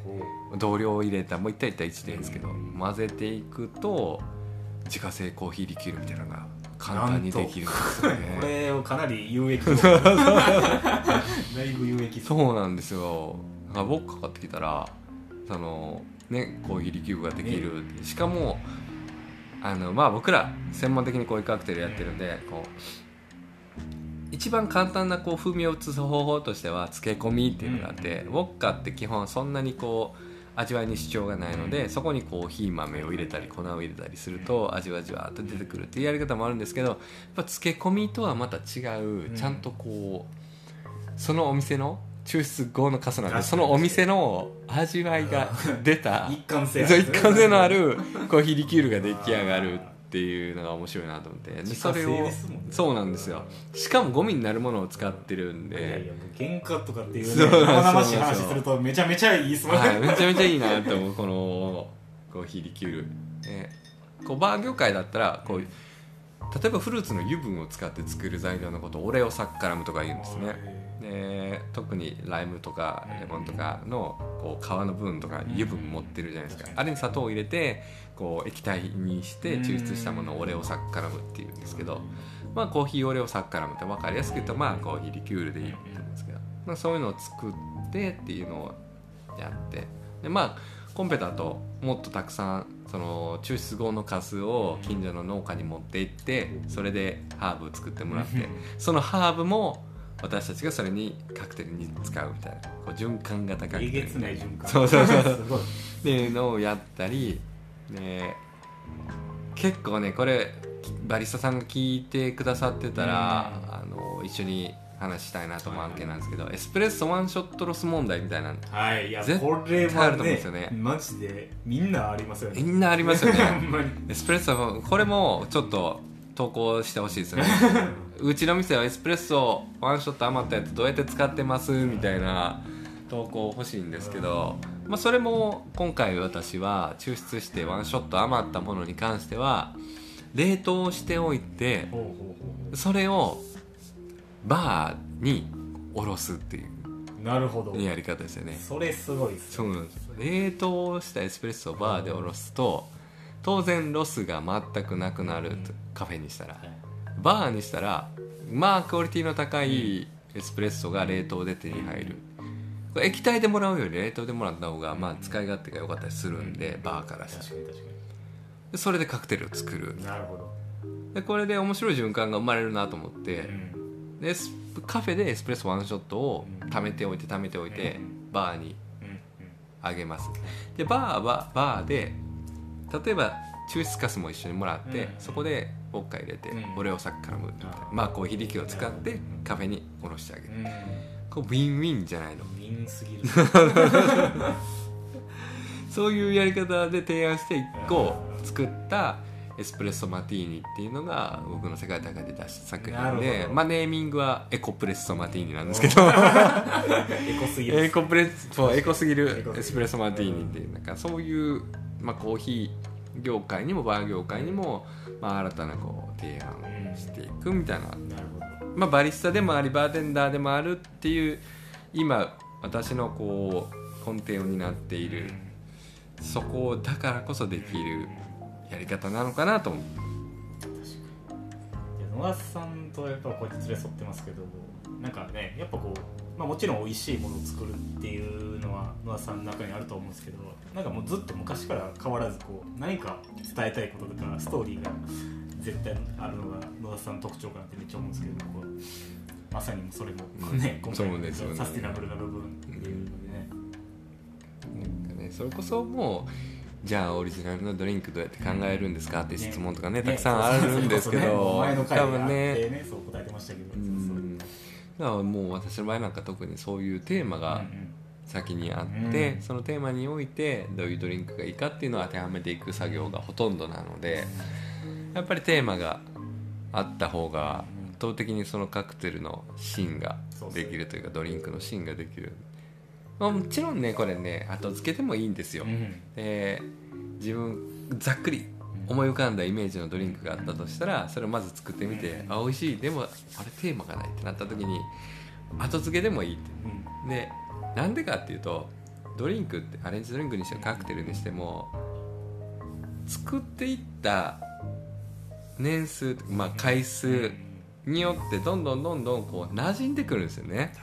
同量を入れたもう1対1対1でいいんですけど混ぜていくと自家製コーヒーリキュールみたいなのが簡単にできるんですよ こねれをかなり有益。だいぶ有益。そうなんですよ。ウォッカ買ってきたらそのねコーヒーリキュールができる、しかもあのまあ僕ら専門的にこういうカクテルやってるんでこう一番簡単なこう風味を移す方法としては漬け込みっていうのがあって、ウォッカって基本そんなにこう味わいに主張がないのでそこにコーヒー豆を入れたり粉を入れたりすると味はじわっと出てくるっていうやり方もあるんですけどやっぱ漬け込みとはまた違うちゃんとこうそのお店の抽出後のカスなんでそのお店の味わいが出た一貫性一貫性のあるコーヒーリキュールが出来上がるっていうのが面白いなと思って。でそれをそうなんですよ。しかもゴミになるものを使ってるんいやいで原価とかっていうね生々しい話するとめちゃめちゃいいですもんね、はい、めちゃめちゃいいなと思う。このコーヒーリキュール、ね、こうバー業界だったらこう例えばフルーツの油分を使って作る材料のことをオレオサッカラムとか言うんですねで特にライムとかレモンとかのこう皮の部分とか油分持ってるじゃないですか。あれに砂糖を入れてこう液体にして抽出したものをオレオサッカラムっていうんですけど、まあ、コーヒーオレオサッカラムって分かりやすく言うとまあコーヒーリキュールでいいと思うんですけど、まあ、そういうのを作ってっていうのをやってでまあコンペだともっとたくさんその抽出後のカスを近所の農家に持って行ってそれでハーブを作ってもらってそのハーブも私たちがそれにカクテルに使うみたいなこう循環型カクテルえげつない循環。そうそうそう。すごいっていうのをやったりで結構ねこれバリスタさんが聞いてくださってたら、あの一緒に話したいなと思う案件なんですけど、エスプレッソワンショットロス問題みたいなのはいいや絶対あるとは思うんですよね。ねマジでみんなありますよね。みんなありますよね。エスプレッソこれもちょっと投稿してほしいですよね。うちの店はエスプレッソワンショット余ったやつどうやって使ってますみたいな投稿欲しいんですけど、まあ、それも今回私は抽出してワンショット余ったものに関しては冷凍しておいてそれをバーにおろすっていううなるほど。やり方ですよね。それすごいっすそうなんです。冷凍したエスプレッソをバーでおろすと当然ロスが全くなくなるとカフェにしたら。はい。バーにしたらまあクオリティの高いエスプレッソが冷凍で手に入る。液体でもらうより冷凍でもらった方がまあ使い勝手が良かったりするんでバーからしたら。それでカクテルを作る。になるほど。でこれで面白い循環が生まれるなと思ってうん。でカフェでエスプレッソワンショットを貯めておいて貯めておいてうん。バーにあげます。でバーはバーで例えば抽出カスも一緒にもらって、うん。そこでウォッカ入れて、うん。 oleo saccharum みたいなうんまあコーヒー力を使ってカフェにおろしてあげる、うん。こうウィンウィンじゃないの。ウィンすぎる。そういうやり方で提案して1個作ったエスプレッソマティーニっていうのが僕の世界大会で出した作品で、まあ、ネーミングはエコプレッソマティーニなんですけど。エコすぎる。エコプレッエコすぎる。エスプレッソマティーニっていうなんかそういう、まあ、コーヒー業界にもバー業界にも、まあ、新たなこう提案をしていくみたいな、まあ、バリスタでもありバーテンダーでもあるっていう今私のこう根底を担っているそこだからこそできるやり方なのかなと思う。野田さんとやっぱこうやって連れ添ってますけどなんかねやっぱこう、まあ、もちろん美味しいものを作るっていうのは野田さんの中にあると思うんですけどなんかもうずっと昔から変わらずこう何か伝えたいこととかストーリーが絶対あるのが野田さんの特徴かなってめっちゃ思うんですけどこうまさにそれも、うん。ね今回のサスティナブルな部分っていうのでね、なんかねそれこそもうじゃあオリジナルのドリンクどうやって考えるんですかって質問とかねたくさんあるんですけど、前の回多分ね。ねそう答えてましたけどうんだからもう私の場合なんか特にそういうテーマがうん先にあって、うん。そのテーマにおいてどういうドリンクがいいかっていうのを当てはめていく作業がほとんどなのでやっぱりテーマがあった方が圧倒的にそのカクテルのシーンができるというかドリンクのシーンができる、まあ、もちろんねこれね後付けでもいいんですよ、うん。で自分ざっくり思い浮かんだイメージのドリンクがあったとしたらそれをまず作ってみてあ美味しい。でもあれテーマがないってなった時に後付けでもいいって。うん。でなんでかっていうとドリンクってアレンジドリンクにしてもカクテルにしても作っていった年数、まあ、回数によってどんどんどんどんこう馴染んでくるんですよね。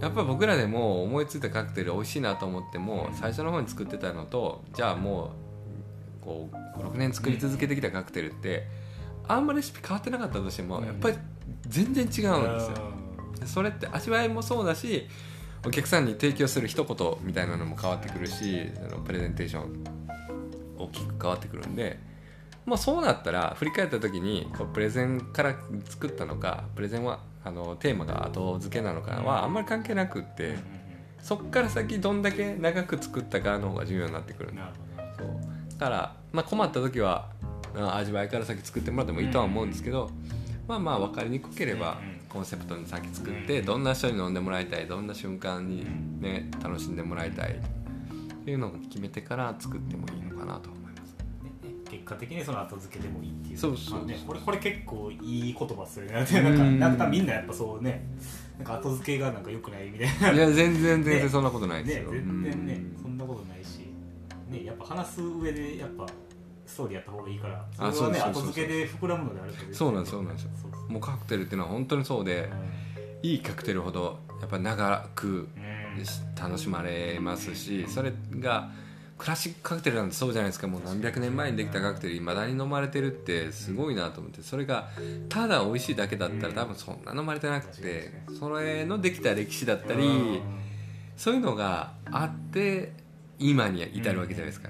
やっぱり僕らでも思いついたカクテル美味しいなと思っても最初の方に作ってたのとじゃあもうこう56年作り続けてきたカクテルってあんまレシピ変わってなかったとしてもうん。やっぱり全然違うんですよ。それって味わいもそうだしお客さんに提供する一言みたいなのも変わってくるしあのプレゼンテーション大きく変わってくるんで、まあ、そうなったら振り返った時にこうプレゼンから作ったのかプレゼンはあのテーマが後付けなのかはあんまり関係なくってそっから先どんだけ長く作ったかの方が重要になってくる。んでから、まあ、困った時はあ味わいから先作ってもらってもいいとは思うんですけど、まあまあ分かりにくければコンセプトに先作ってうん。どんな人に飲んでもらいたいどんな瞬間に、ね、楽しんでもらいたいっていうのを決めてから作ってもいいのかなと思います。ね結果的にその後付けでもいいっていうそうそうまあね、これこれ結構いい言葉っすよね。なんかなんかみんなやっぱそうねなんか後付けがなんか良くないみたいな。いや全然全然ねそんなことないですねよ。全然ねうん。そんなことないしねやっぱ話す上でやっぱストーリーやった方がいいからあそれはね後付けで膨らむのであるとそうなんですそうなんです。よもうカクテルっていうのは本当にそうでい。いカクテルほどやっぱ長くうん。楽しまれますしそれがクラシックカクテルなんてそうじゃないですか。もう何百年前にできたカクテルいまだに飲まれてるってすごいなと思ってそれがただ美味しいだけだったら多分そんな飲まれてなくてそれのできた歴史だったりそういうのがあって今に至るわけじゃないですか。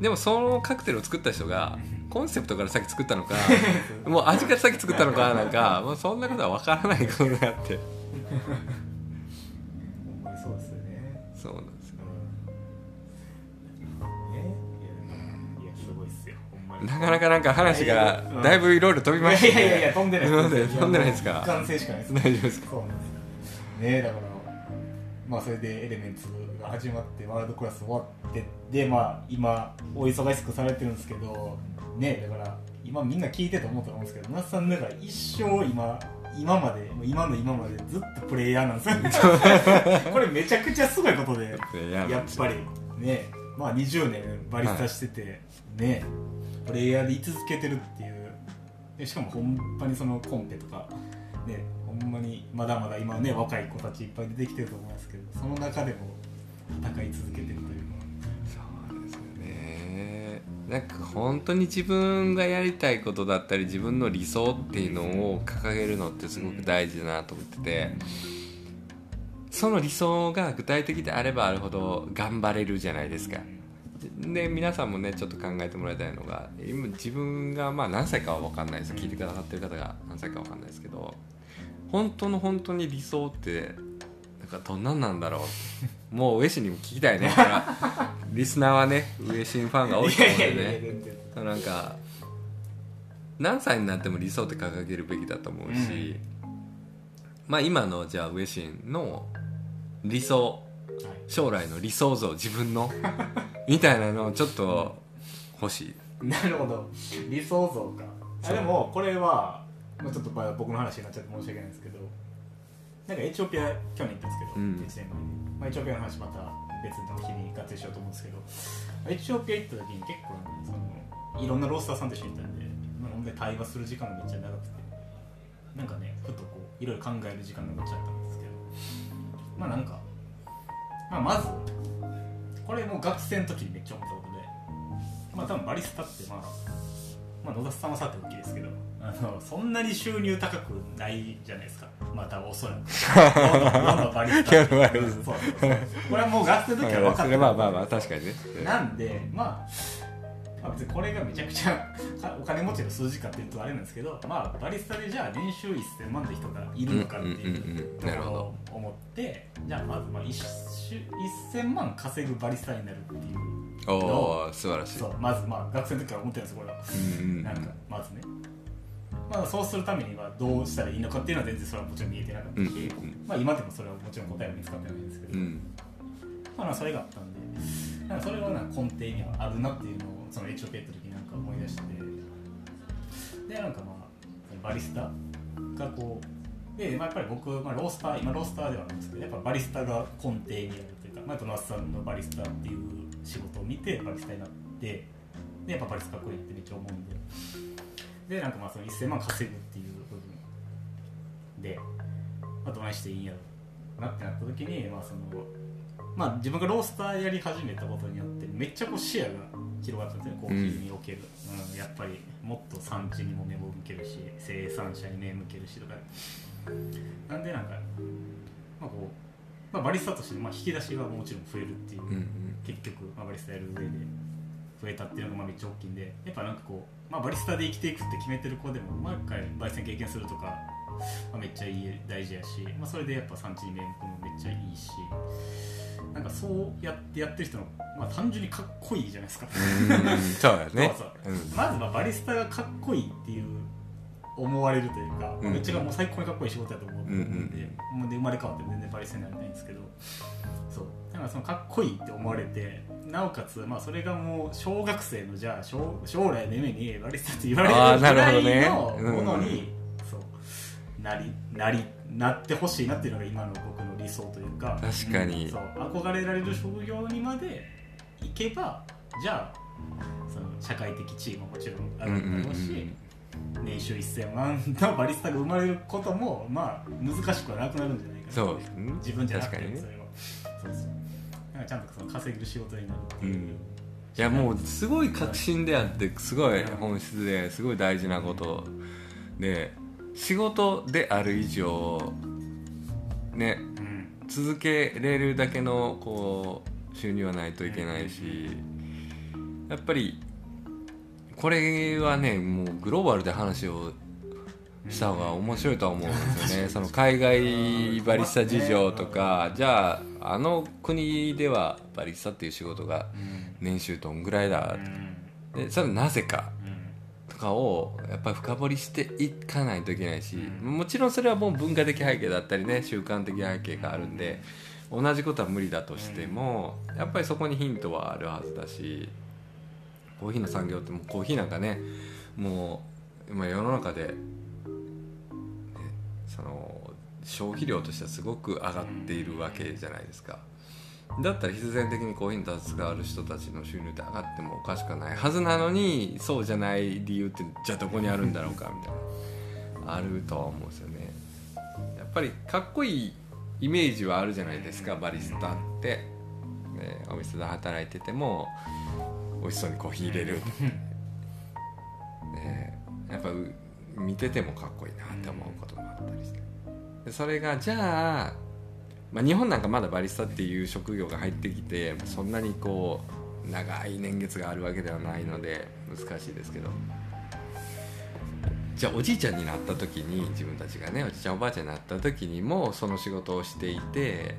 でもそのカクテルを作った人がコンセプトから先作ったのか もう味から先作ったのかなんかもうそんなことは分からないことがあって。そうですよね。そうなんですよ。ね。いやいやすごいっすよ。ほんまに。なかなかなんか話がだいぶいろいろ飛びましたいやいやいや飛んでない飛んでないですか？完成しかないです。大丈夫ですか？そうなんです。よねだからまあそれでエレメンツが始まってワールドクラス終わってでまあ今お忙しくされてるんですけどねだから今みんな聞いてて思ったと思うんですけど那須さんだから一生今今まで今の今までずっとプレイヤーなんですよ。これめちゃくちゃすごいことでやっぱり。ねまあ20年バリスタしてて、ねプレイヤーで居続けてるっていう。でしかもほんまにそのコンペとかねほんまにまだまだ今ね若い子たちいっぱい出てきてると思いますけどその中でも戦い続けてるというのはそうですよね。なんか本当に自分がやりたいことだったり自分の理想っていうのを掲げるのってすごく大事だなと思ってて。その理想が具体的であればあるほど頑張れるじゃないですか。で皆さんもねちょっと考えてもらいたいのが今自分がまあ何歳かは分かんないです聞いてくださってる方が何歳か分かんないですけど。本当の本当に理想ってかどんなんなんだろう。もう上司にも聞きたいね。だからリスナーはね上心ファンが多いと思うんでね。なんか何歳になっても理想って掲げるべきだと思うし、まあ今のじゃあ上心の理想はい将来の理想像自分の みたいなのをちょっと欲しい。なるほど。理想像か。あでもこれは、まあ、ちょっとまあ僕の話になっちゃって申し訳ないんですけどなんかエチオピア去年行ったんですけど、うん。1年前に、まあ、エチオピアの話また別の日に合体しようと思うんですけどエチオピア行った時に結構そのいろんなロースターさんと一緒に行ったんで、まあ、ほんで対話する時間がめっちゃ長くてなんかねふとこういろいろ考える時間がめっちゃあったんですけどまあなんか、まあ、まずこれもう学生の時にめっちゃ思ったことでまあ多分バリスタってまあまあ野田さんはさておきですけどあのそんなに収入高くないじゃないですか。まあ多分おそらく これはもう学生の時は分かってる。まあまあまあ確かにね。なんでまあまあ別にこれがめちゃくちゃかお金持ちの数字かっていうとあれなんですけどまあバリスタでじゃあ年収1000万って人がいるのかっていうところを思ってじゃあまずまあ一週1000万稼ぐバリスタになるっていうおお素晴らしい。そうまずまあ学生の時から思ってるんですこれは。うんうんうん。なんかまずね。まあそうするためにはどうしたらいいのかっていうのは全然それはもちろん見えてなかったし、うんうんうん。まあ今でもそれはもちろん答えは見つかってないんですけど、うん。まあ、それがあったんでなんかそれはなんか根底にはあるなっていうのをそのエチオピア行った時になんか思い出して。でなんかまあバリスタがこうで、まあ、やっぱり僕、まあ、ロースター今ロースターではあるんですけどやっぱバリスタが根底にあるというか、まあ、やっぱ那須さんのバリスタっていう仕事を見てバリスタになってでやっぱバリスタかっこいいってめっちゃ思うんで。でなんかまあその1000万稼ぐっていう部分で、まあ、どないしていいんやろうなってなった時に、まあそのまあ、自分がロースターやり始めたことによってめっちゃこう視野が広がったんですね。コーヒーにおける、うん。やっぱりもっと産地にも目を向けるし生産者に目向けるしとか。なんでなんか、まあ、こうまあ、バリスタとして、まあ、引き出しはもちろん増えるっていう、うんうん。結局、まあ、バリスタやる上で増えたっていうのがまあめっちゃ大きいんでやっぱなんかこう、まあ、バリスタで生きていくって決めてる子でも毎回焙煎経験するとか、まあ、めっちゃいい大事やし、まあ、それでやっぱ産地に目向もめっちゃいいしなんかそうやってやってる人の、まあ、単純にかっこいいじゃないですか。うんそうだね。そうそう。うん。まずはバリスタがかっこいいっていう思われるというか、うん。めっちゃもう最高にかっこいい仕事やと思うんで,、うんうん。もうで生まれ変わって全然バリスタになりたいんですけどそう。だからそのかっこいいって思われてなおかつ、まあ、それがもう小学生のじゃあ将将来の夢にバリスタって言われるぐらいのうんものに、そう。なりなりなってほしいなっていうのが今の僕の理想というか確かに。うんそう。憧れられる職業にまで行けばじゃあその社会的地位ももちろんあうんうんるんだろうし、年収1000万のバリスタが生まれることもまあ難しくはなくなるんじゃないかな。そう。自分じゃなくてそれは。そうそう。なんかちゃんとその稼げる仕事になるっていう、うん。いやもうすごい確信であってすごい本質ですごい大事なこと。で仕事である以上ねうん。続けれるだけのこう収入はないといけないしやっぱりこれはねもうグローバルで話をした方が面白いとは思うんですよね。その海外バリスタ事情とかじゃああの国ではバリスタっていう仕事がうん年収どんぐらいだ？うん。でそれはなぜかうん。とかをやっぱり深掘りしていかないといけないしもちろんそれはもう文化的背景だったりね習慣的背景があるんで同じことは無理だとしてもやっぱりそこにヒントはあるはずだしコーヒーの産業ってもうコーヒーなんかねもう今世の中で、ね、その消費量としてはすごく上がっているわけじゃないですか。だったら必然的にコーヒーに携わる人たちの収入って上がってもおかしくないはずなのにそうじゃない理由ってじゃあどこにあるんだろうかみたいな。あるとは思うんですよね。やっぱりかっこいいイメージはあるじゃないですかバリスタって、ね、お店で働いてても。美味しそうにコーヒー入れる、ね、やっぱう見ててもかっこいいなって思うこともあったりして。でそれがじゃあまあ、日本なんかまだバリスタっていう職業が入ってきてそんなにこう長い年月があるわけではないので難しいですけど。じゃあおじいちゃんになった時に自分たちがねおじいちゃんおばあちゃんになった時にもその仕事をしていて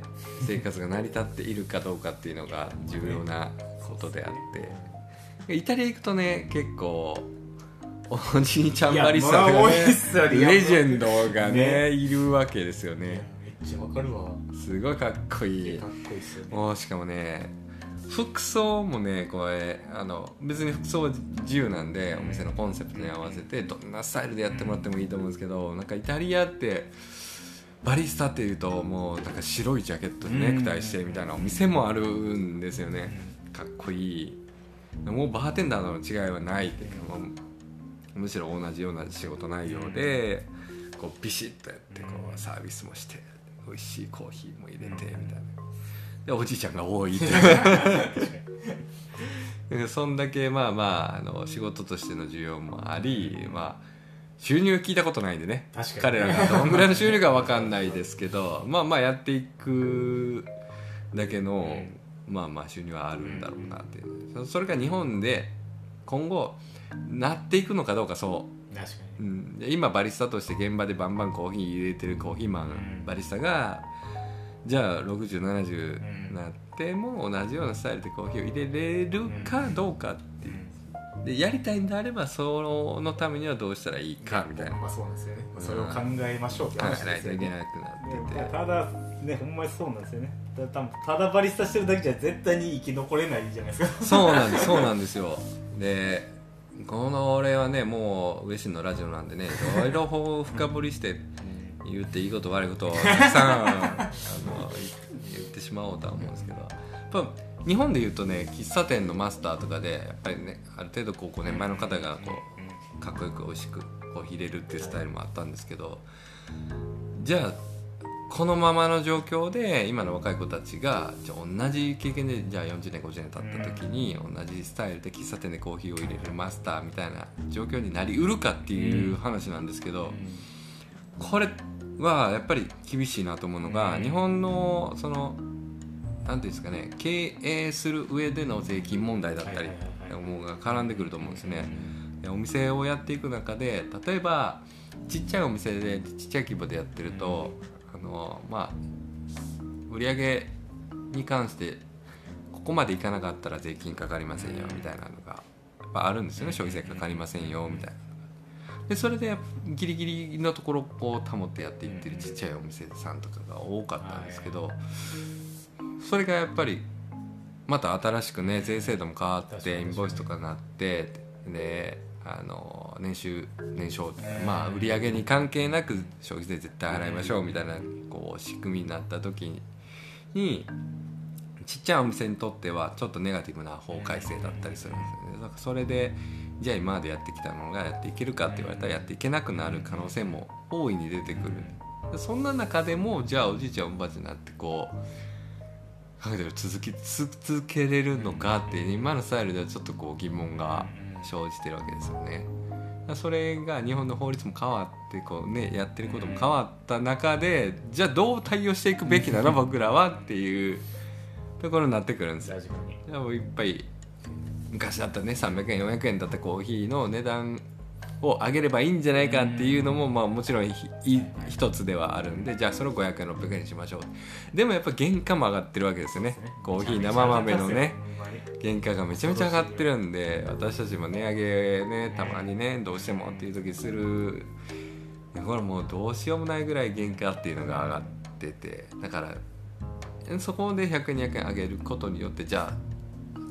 生活が成り立っているかどうかっていうのが重要なことであってイタリア行くとね結構おじいちゃんバリスタがいやまあ多いねっすよね。レジェンドがねね。いるわけですよね。めっちゃわかるわ。すごいかっこいい。かっこいいっすよね。もうしかもね服装もねこれあの別に服装は自由なんでお店のコンセプトに合わせてどんなスタイルでやってもらってもいいと思うんですけどなんかイタリアってバリスタっていうともうなんか白いジャケットでネクタイしてみたいなお店もあるんですよね。かっこいいもうバーテンダーの違いはないっていうかむしろ同じような仕事内容でこうビシッとやってこうサービスもして美味しいコーヒーも入れてみたいな。でおじいちゃんが多いっていう。そんだけまあまああの仕事としての需要もありまあ収入聞いたことないんでね。確かに。彼らがどんぐらいの収入か分かんないですけどまあまあやっていくだけの、まあまあ収入はあるんだろうなってそそれが日本で今後なっていくのかどうかそう。確かうにん、で今バリスタとして現場でバンバンコーヒー入れてるコーヒーマン、ん。バリスタがじゃあ6070うん。なっても同じようなスタイルでコーヒーを入れれるかどうかっていう。でやりたいんであればそのためにはどうしたらいいかみたいな。まあそうなんですよね。うんそれを考えましょうって考話えないといけですよねなくなってねてただねほんまにそうなんですよね。たたただバリスタしてるだけじゃ絶対に生き残れないじゃないですか。そうなんです そうなんですよ。でこの俺はねもう嬉しいのラジオなんでねいろいろこう深掘りして言っていいこと悪いことをたくさん あの言ってしまおうとは思うんですけど。やっぱ日本で言うとね喫茶店のマスターとかでやっぱりねある程度こうご年配の方がこうかっこよく美味しくコーヒー入れるっていうスタイルもあったんですけどじゃあこのままの状況で今の若い子たちがじゃあ同じ経験でじゃあ40年50年経った時に同じスタイルで喫茶店でコーヒーを入れるマスターみたいな状況になりうるかっていう話なんですけどこれはやっぱり厳しいなと思うのが、うん。日本のそのなんていうんですかね経営する上での税金問題だったりもうが絡んでくると思うんですね、でお店をやっていく中で例えばちっちゃいお店でちっちゃい規模でやってると、あのまあ売り上げに関してここまでいかなかったら税金かかりませんよみたいなのがやっぱあるんですよね。消費税かかりませんよみたいなでそれでギリギリのところをこう保ってやっていってるちっちゃいお店さんとかが多かったんですけどそれがやっぱりまた新しくね税制度も変わってインボイスとかなってであの年収年商まあ売り上げに関係なく消費税絶対払いましょうみたいなこう仕組みになった時にちっちゃいお店にとってはちょっとネガティブな法改正だったりするんですよね。だからそれでじゃあ今までやってきたのがやっていけるかって言われたらやっていけなくなる可能性も大いに出てくる。でそんな中でもじゃあおじいちゃんおばあちゃんになってこう考えてる続き続けれるのかって今のスタイルではちょっとこう疑問が生じてるわけですよね。それが日本の法律も変わってこう、ね、やってることも変わった中でじゃあどう対応していくべきなの僕らはっていうところになってくるんですよ。いっぱい昔だったらね300円400円だったコーヒーの値段を上げればいいんじゃないかっていうのも、まあ、もちろん一つではあるんでじゃあその500円600円にしましょう。でもやっぱ原価も上がってるわけですよね。コーヒー生豆のね原価がめちゃめちゃ上がってるんで私たちも値上げねたまにねどうしてもっていう時する。これもうどうしようもないぐらい原価っていうのが上がっててだからそこで100円200円上げることによってじゃあ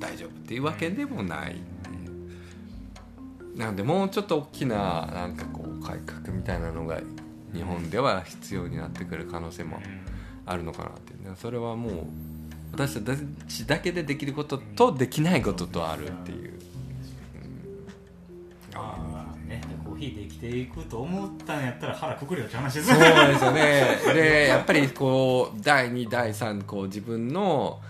大丈夫っていうわけでもないなのでもうちょっと大きななんかこう改革みたいなのが日本では必要になってくる可能性もあるのかなっていう。ねそれはもう私たちだけでできることとできないこととあるっていう、ああねコーヒーで生きていくと思ったんやったら腹くくれよって話です。そうですよね。でやっぱりこう第2第3こう自分の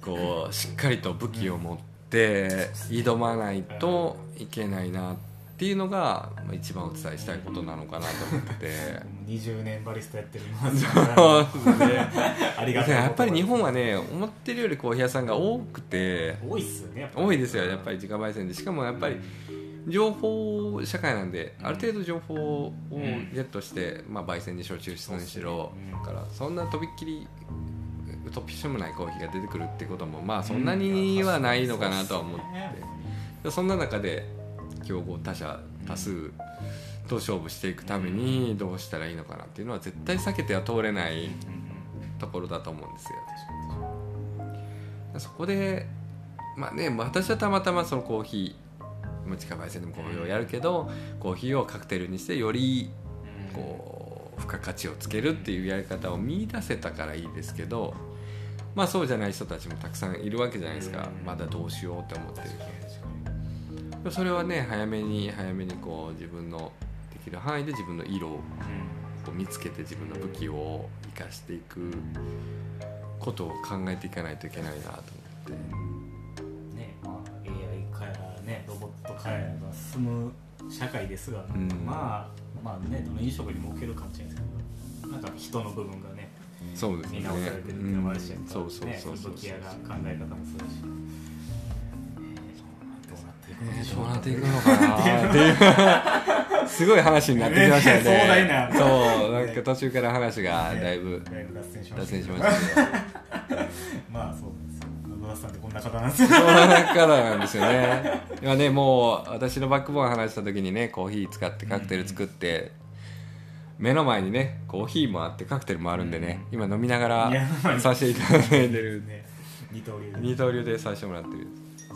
こうしっかりと武器を持って挑まないといけないなっていうのがまあ一番お伝えしたいことなのかなと思って。て。20年バリスタやってるそうですね。ありがたいやっぱり日本はね思ってるよりコーヒー屋さんが多くて。多いっすよね多いですよやっぱり自家焙煎で。しかもやっぱり情報社会なんである程度情報をゲットして、まあ、焙煎にしろ抽出にしろうん。だからそんなとびっきり突飛してもないコーヒーが出てくるってこともまあそんなにはないのかなとは思って。でそんな中で競合他社多数と勝負していくためにどうしたらいいのかなっていうのは絶対避けては通れないところだと思うんですよ。そこでまあね私はたまたまそのコーヒー自家焙煎でもコーヒーをやるけどコーヒーをカクテルにしてよりこう付加価値をつけるっていうやり方を見出せたからいいですけどまあそうじゃない人たちもたくさんいるわけじゃないですか。まだどうしようって思ってるそれはね早めに早めにこう自分のできる範囲で自分の色を見つけて自分の武器を生かしていくことを考えていかないといけないなと思って。ねまあ AI 化やねロボット化やが進む社会ですが、うん。まあまあねどの飲食にも置けるかもしれないですけどなんか人の部分がねそうですね。見直されてるっていうのもあるし、うんそうそうそうそう考え方もするし、えーどうなっていくのでしょうどうなっていくのかなっていう。すごい話になってきましたよねそうなんか途中から話がだいぶ脱線しま脱したましたけど。まあそうですよ。野田さんってこんな方なんです。よそんな方なんですよね。今ねもう私のバックボーン話した時にねコーヒー使ってカクテル作って、目の前にねコーヒーもあってカクテルもあるんでね、今飲みながらさせていただいてるね。二刀流で。二刀流でさせてもらってる。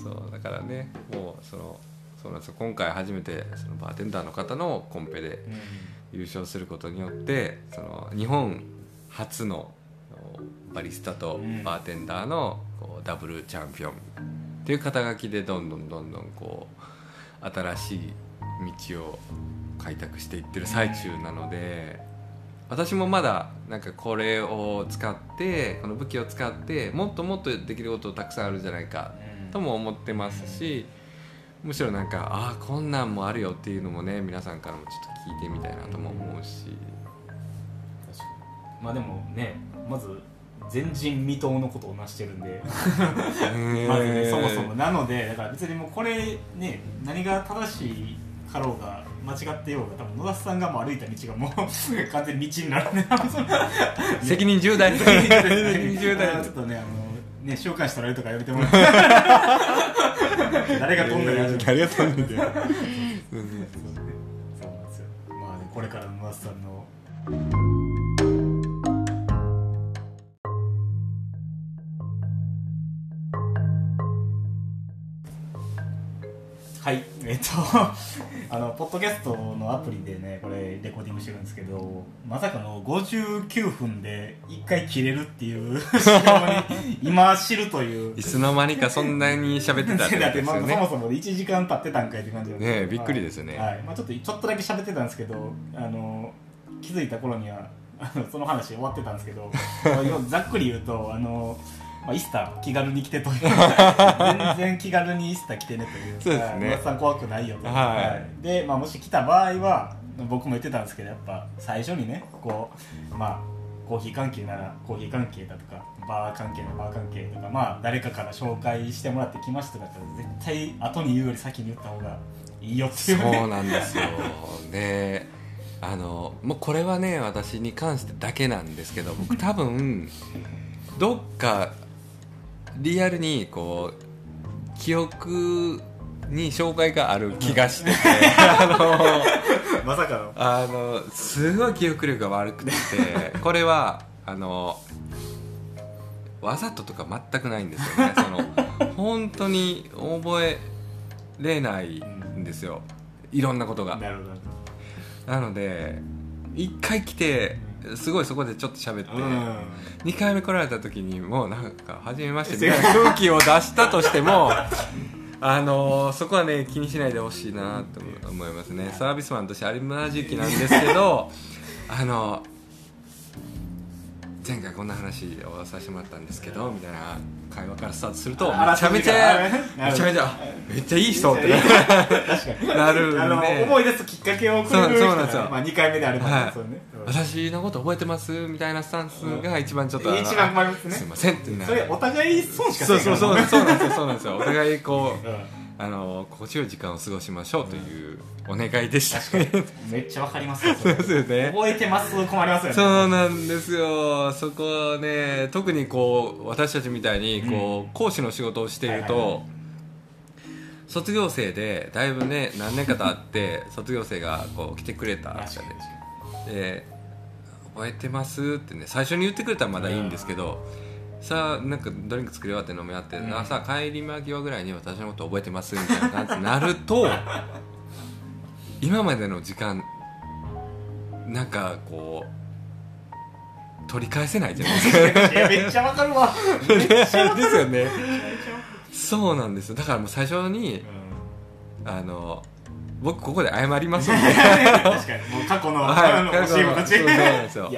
そうだからねもうそのそうなんですよ。今回初めてそのバーテンダーの方のコンペで優勝することによってその日本初のバリスタとバーテンダーのこうダブルチャンピオンっていう肩書きでどんどんどんどんこう新しい道を開拓していってる最中なので私もまだなんかこれを使ってこの武器を使ってもっともっとできることたくさんあるんじゃないかとも思ってますしむしろなんかああこんなんもあるよっていうのもね皆さんからもちょっと聞いてみたいなとも思うし。まあでもねまず前人未到のことを成してるんでまずねそもそも。なのでだから別にもうこれね何が正しいかろうが間違ってようが多分野田さんがもう歩いた道がもう 完全に道になるんで多分その責任重大。責任重大。ちょっとねあのね召喚したられとかやめても。らって誰が飛んだらやる誰が飛んだよ。そうなんですよ。まあねこれからの野田さんのはいえっとあのポッドキャストのアプリでねこれレコーディングしてるんですけどまさかの59分で1回切れるっていう 今知るという。いつの間にかそんなに喋ってたってですよね。もそもで1時間経ってたんかいって感じなんで。すけどねえびっくりですよね。はい。まあ、ちょっとちょっとだけ喋ってたんですけどあの気づいた頃にはその話終わってたんですけど ざっくり言うとあの、まあ、イスター気軽に来てという。全然気軽にイスター来てねという。そうですね。皆さん怖くないよと、はい。で、まあ、もし来た場合は僕も言ってたんですけどやっぱ最初にねこうまあコーヒー関係ならコーヒー関係だとかバー関係ならバー関係とかまあ誰かから紹介してもらって来ましたとか絶対後に言うより先に言った方がいいよっていうね。そうなんですよ。であのもうこれはね私に関してだけなんですけど僕多分どっかリアルにこう記憶に障害がある気がしてて。あの まさかの。あのすごい記憶力が悪くて。これはあのわざととか全くないんですよね。その本当に覚えれないんですよ。いろんなことが。なるほど。なので一回来てすごいそこでちょっと喋って、うん。2回目来られた時にもうなんか初めましてみたいな 空気を出したとしても あのそこはね気にしないでほしいなと思いますね。サービスマンとしてありま時期なんですけどあの前回こんな話をさせてもらったんですけどみたいな会話からスタートするとめあちゃめちゃめちゃめちゃめっちゃいい人って。なる思い出すきっかけをくれる人まあ、2回目であればね、はい。私のこと覚えてます？みたいなスタンスが一番ちょっと一番困りますね。すいませんってなそれお互い損しかそうそうそうう、そうなんですよそうなんですよ。お互いこう うんあの心地よい時間を過ごしましょうというお願いでした、めっちゃわかりますよそれ。そうですよね。覚えてます困りますよね。そうなんですよ。そこはね特にこう私たちみたいにこう、講師の仕事をしていると、はいはいはい。卒業生でだいぶね何年か経って 卒業生がこう来てくれた確かに。で覚えてますってね最初に言ってくれたらまだいいんですけど、さあなんかドリンク作り終わって飲み終わって、うん。あさあ帰り間際ぐらいに私のこと覚えてますみたいな感じになると 今までの時間なんかこう取り返せないじゃないですか。めっちゃわかるわ。ですよね。そうなんですよ。だからもう最初にるあの僕ここで謝ります 確かに。もう過去の、はい。あの教え子たちそうなんですよ。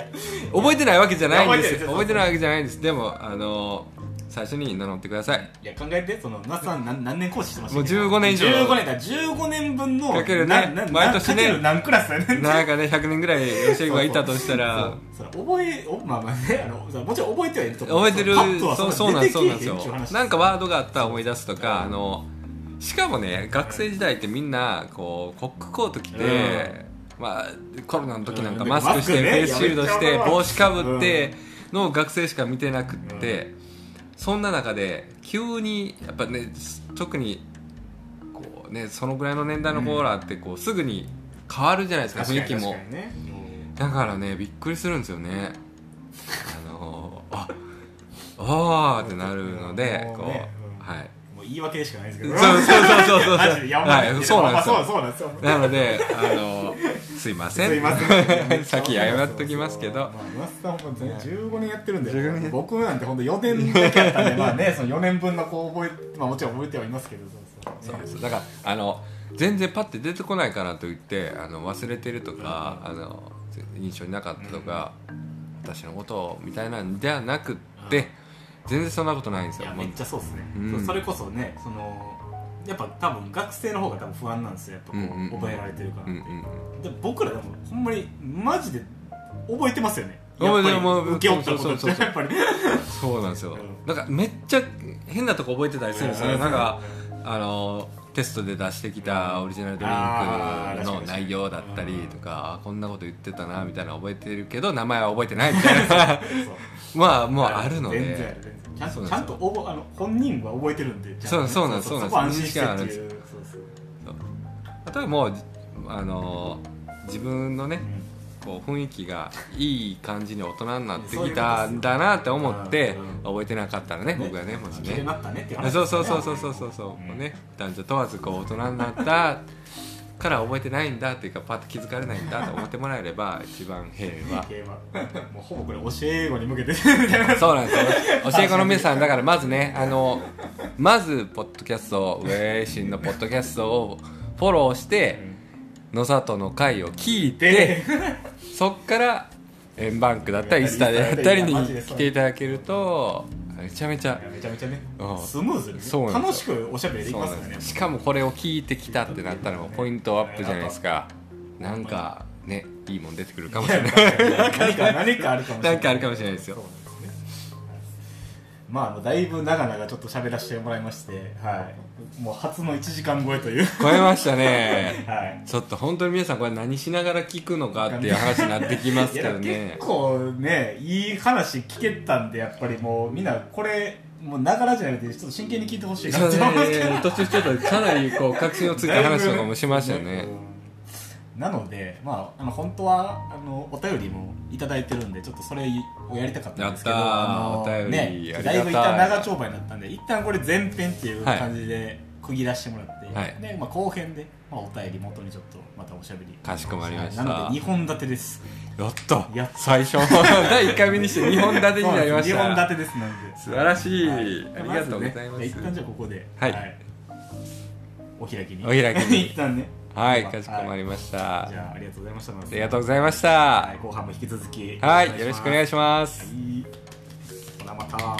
覚えてないわけじゃないんです覚えてないわけじゃないんです。でもあの最初に名乗ってください。いや考えてその那須さん何何年講師してましたもう15年以上。15年だ。15年分のかけるね毎年ね。何クラスやねん。なんかね100年ぐらい教え子がいたとしたら。そ覚えおまあまあねあのもちろん覚えてはいると思う。覚えてる。そうそうなんですそうなんですよ。なんかワードがあったら思い出すとかあのしかもね学生時代ってみんなこうコックコート着て、まあ、コロナの時なんかうん。マスクしてフェイスシールドして帽子かぶっての学生しか見てなくって、そんな中で急にやっぱね特にこうねそのぐらいの年代の子らってこうすぐに変わるじゃないですか雰囲気も。だからねびっくりするんですよね。あのああーってなるのでこう、はいもう言い訳でしかないですけど。そうそうそうそうそう。マジでやばはいそうなんですよ。まあそうなんですよ。なのであのすいません。すいません。先謝っときますけど。まあマスターもね15年やってるんで15年。僕なんて本当4年だけやったんでまあねその4年分のこう覚えまあ もちろん覚えてはいますけどそうそう。そうですだからあの全然パッて出てこないからといってあの忘れてるとか、あの印象になかったとか、私のことみたいなんではなくって、全然そんなことないんですよめっちゃそうですね、うん。それこそねそのやっぱ多分学生の方が多分不安なんですよやっぱこう、うんうんうん。覚えられてるから、うんうんで僕らでもほんまにマジで覚えてますよね。やっぱり受け負ったことって。やっぱり。そうなんですよ、うん。だからめっちゃ変なとこ覚えてたりするんですよ、うんなんかあのテストで出してきたオリジナルドリンクの内容だったりとか、あこんなこと言ってたなみたいなの覚えてるけど名前は覚えてないみたいな。まあもうあるので。ちゃんとあの本人は覚えてるんでちゃんとねそうそう。なんです。そう。なんですあとはもうあの自分のねうんこう雰囲気がいい感じに大人になってきたんだなって思ってうん覚えてなかったらね僕はねもしね。そうそうそうそうそうそうそう、ね。男女問わずこう大人になったから覚えてないんだっていうかパッと気づかれないんだと思ってもらえれば一番平和。もうほぼこれ教え子に向けて。みたいなそうなんですよ。教え子の皆さんだからまずねあのまずポッドキャストウェイシンのポッドキャストをフォローして野里の回を聞いてで そっから円バンクだったりインスタであったりに来ていただけるとめちゃめちゃめちゃめちゃね。うん。スムーズにね。そう楽しくおしゃべりできますよね。しかもこれを聞いてきたってなったらもうポイントアップじゃないですか。なんかねいいもん出てくるかもしれない。何か何かあるかもしれない。なんかあるかもしれないですよまああのだいぶ長々ちょっと喋らせてもらいましてはい。もう初の1時間超えという。超えましたね。はい。ちょっと本当に皆さんこれ何しながら聞くのかっていう話になってきますけどね。結構ねいい話聞けたんでやっぱりもうみんなこれもうながらじゃなくてちょっと真剣に聞いてほしいなそうって。途中ちょっとかなりこう確信をついた話とかもしましたよね。うんなので、まあ、あの本当はあのお便りもいただいてるんでちょっとそれをやりたかったんですけどあのねだいぶ一旦長丁場になったんで一旦これ前編っていうはい感じで区切らせてもらって、はい。でまあ、後編で、まあ、お便り元にちょっとまたおしゃべり。かしこまりました。なので2本立てです。やった。やっ最初。第1回目にして2本立てになりまし2本た立てですなんで。素晴らしい。はありがとうございます。ね一旦じゃあここで、はい。お開きに。お開きに。一旦ねはい、かしこまりました、はい、じゃあありがとうございましたありがとうございました、はい、後半も引き続きはいよろしくお願いします、はい、ほなまた。